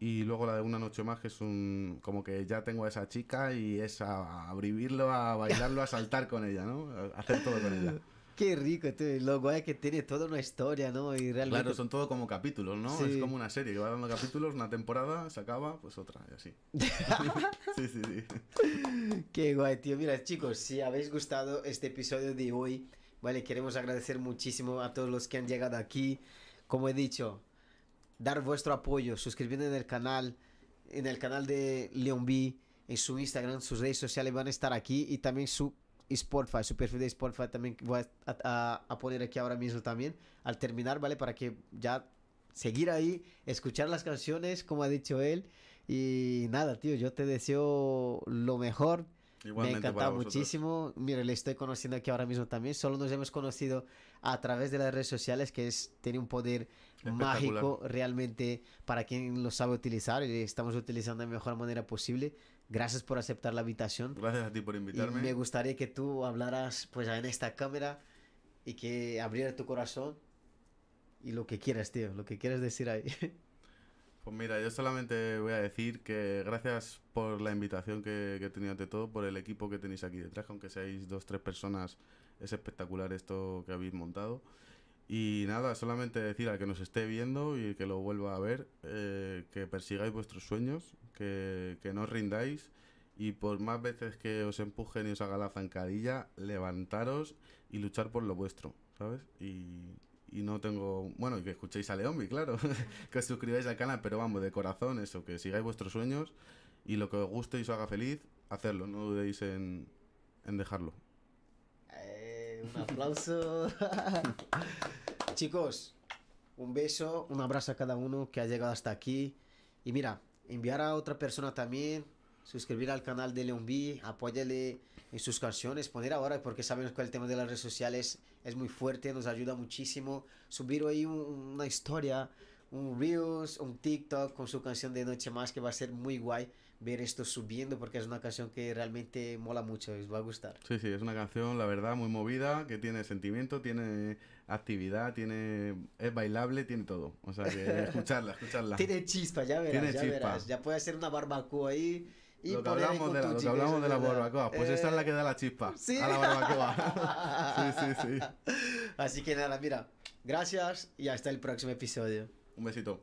Y luego la de Una Noche Más, que es un. como que ya tengo a esa chica y es a, a vivirlo, a bailarlo, a saltar con ella, ¿no? Hacer todo con ella. Qué rico, tío. Y luego es que tiene toda una historia, ¿no? Y realmente... Claro, son todo como capítulos, ¿no? Sí. Es como una serie que va dando capítulos, una temporada, se acaba, pues otra, y así. sí, sí, sí. Qué guay, tío. Mira, chicos, si habéis gustado este episodio de hoy, vale, queremos agradecer muchísimo a todos los que han llegado aquí. Como he dicho, dar vuestro apoyo, suscribiendo en el canal, en el canal de Leon B, en su Instagram, sus redes sociales van a estar aquí y también su Spotify, su perfil de Spotify también voy a, a- a poner aquí ahora mismo también al terminar, ¿vale? Para que ya seguir ahí, escuchar las canciones, como ha dicho él. Y nada, tío, yo te deseo lo mejor. Me ha Igualmente encantado muchísimo. Mire, le estoy conociendo aquí ahora mismo también. Solo nos hemos conocido a través de las redes sociales, que es tiene un poder mágico realmente para quien lo sabe utilizar y estamos utilizando de la mejor manera posible. Gracias por aceptar la invitación. Gracias a ti por Y invitarme. me gustaría que tú hablaras pues en esta cámara y que abriera tu corazón y lo que quieras, tío, lo que quieras decir ahí. Pues mira, yo solamente voy a decir que gracias por la invitación que, que he tenido ante todo, por el equipo que tenéis aquí detrás, que aunque seáis dos, tres personas, es espectacular esto que habéis montado. Y nada, solamente decir al que nos esté viendo y que lo vuelva a ver, eh, que persigáis vuestros sueños, que, que no rindáis y por más veces que os empujen y os haga la zancadilla, levantaros y luchar por lo vuestro, ¿sabes? Y, y no tengo, bueno, y que escuchéis a Leombi, claro, que os suscribáis al canal, pero vamos, de corazón, eso, que sigáis vuestros sueños y lo que os guste y os haga feliz, hacerlo, no dudéis en, en dejarlo. Eh, un aplauso. Chicos, un beso, un abrazo a cada uno que ha llegado hasta aquí. Y mira, enviar a otra persona también, suscribir al canal de Leon B, apóyale en sus canciones, poner ahora, porque sabemos que el tema de las redes sociales es muy fuerte, nos ayuda muchísimo. Subir ahí un- una historia, un Reels, un TikTok con su canción de Noche Más, que va a ser muy guay ver esto subiendo, porque es una canción que realmente mola mucho, os va a gustar. Sí, sí, es una canción, la verdad, muy movida, que tiene sentimiento, tiene actividad, tiene es bailable, tiene todo. O sea, que escucharla, escucharla. Tiene chispa, ya verás, Tiene ya chispa. verás. Ya puede hacer una barbacoa ahí y lo que hablamos de la, lo que hablamos de la barbacoa, pues esta es la Eh, que da la chispa sí. a la barbacoa. sí, sí, sí. Así que nada, mira, gracias y hasta el próximo episodio. Un besito.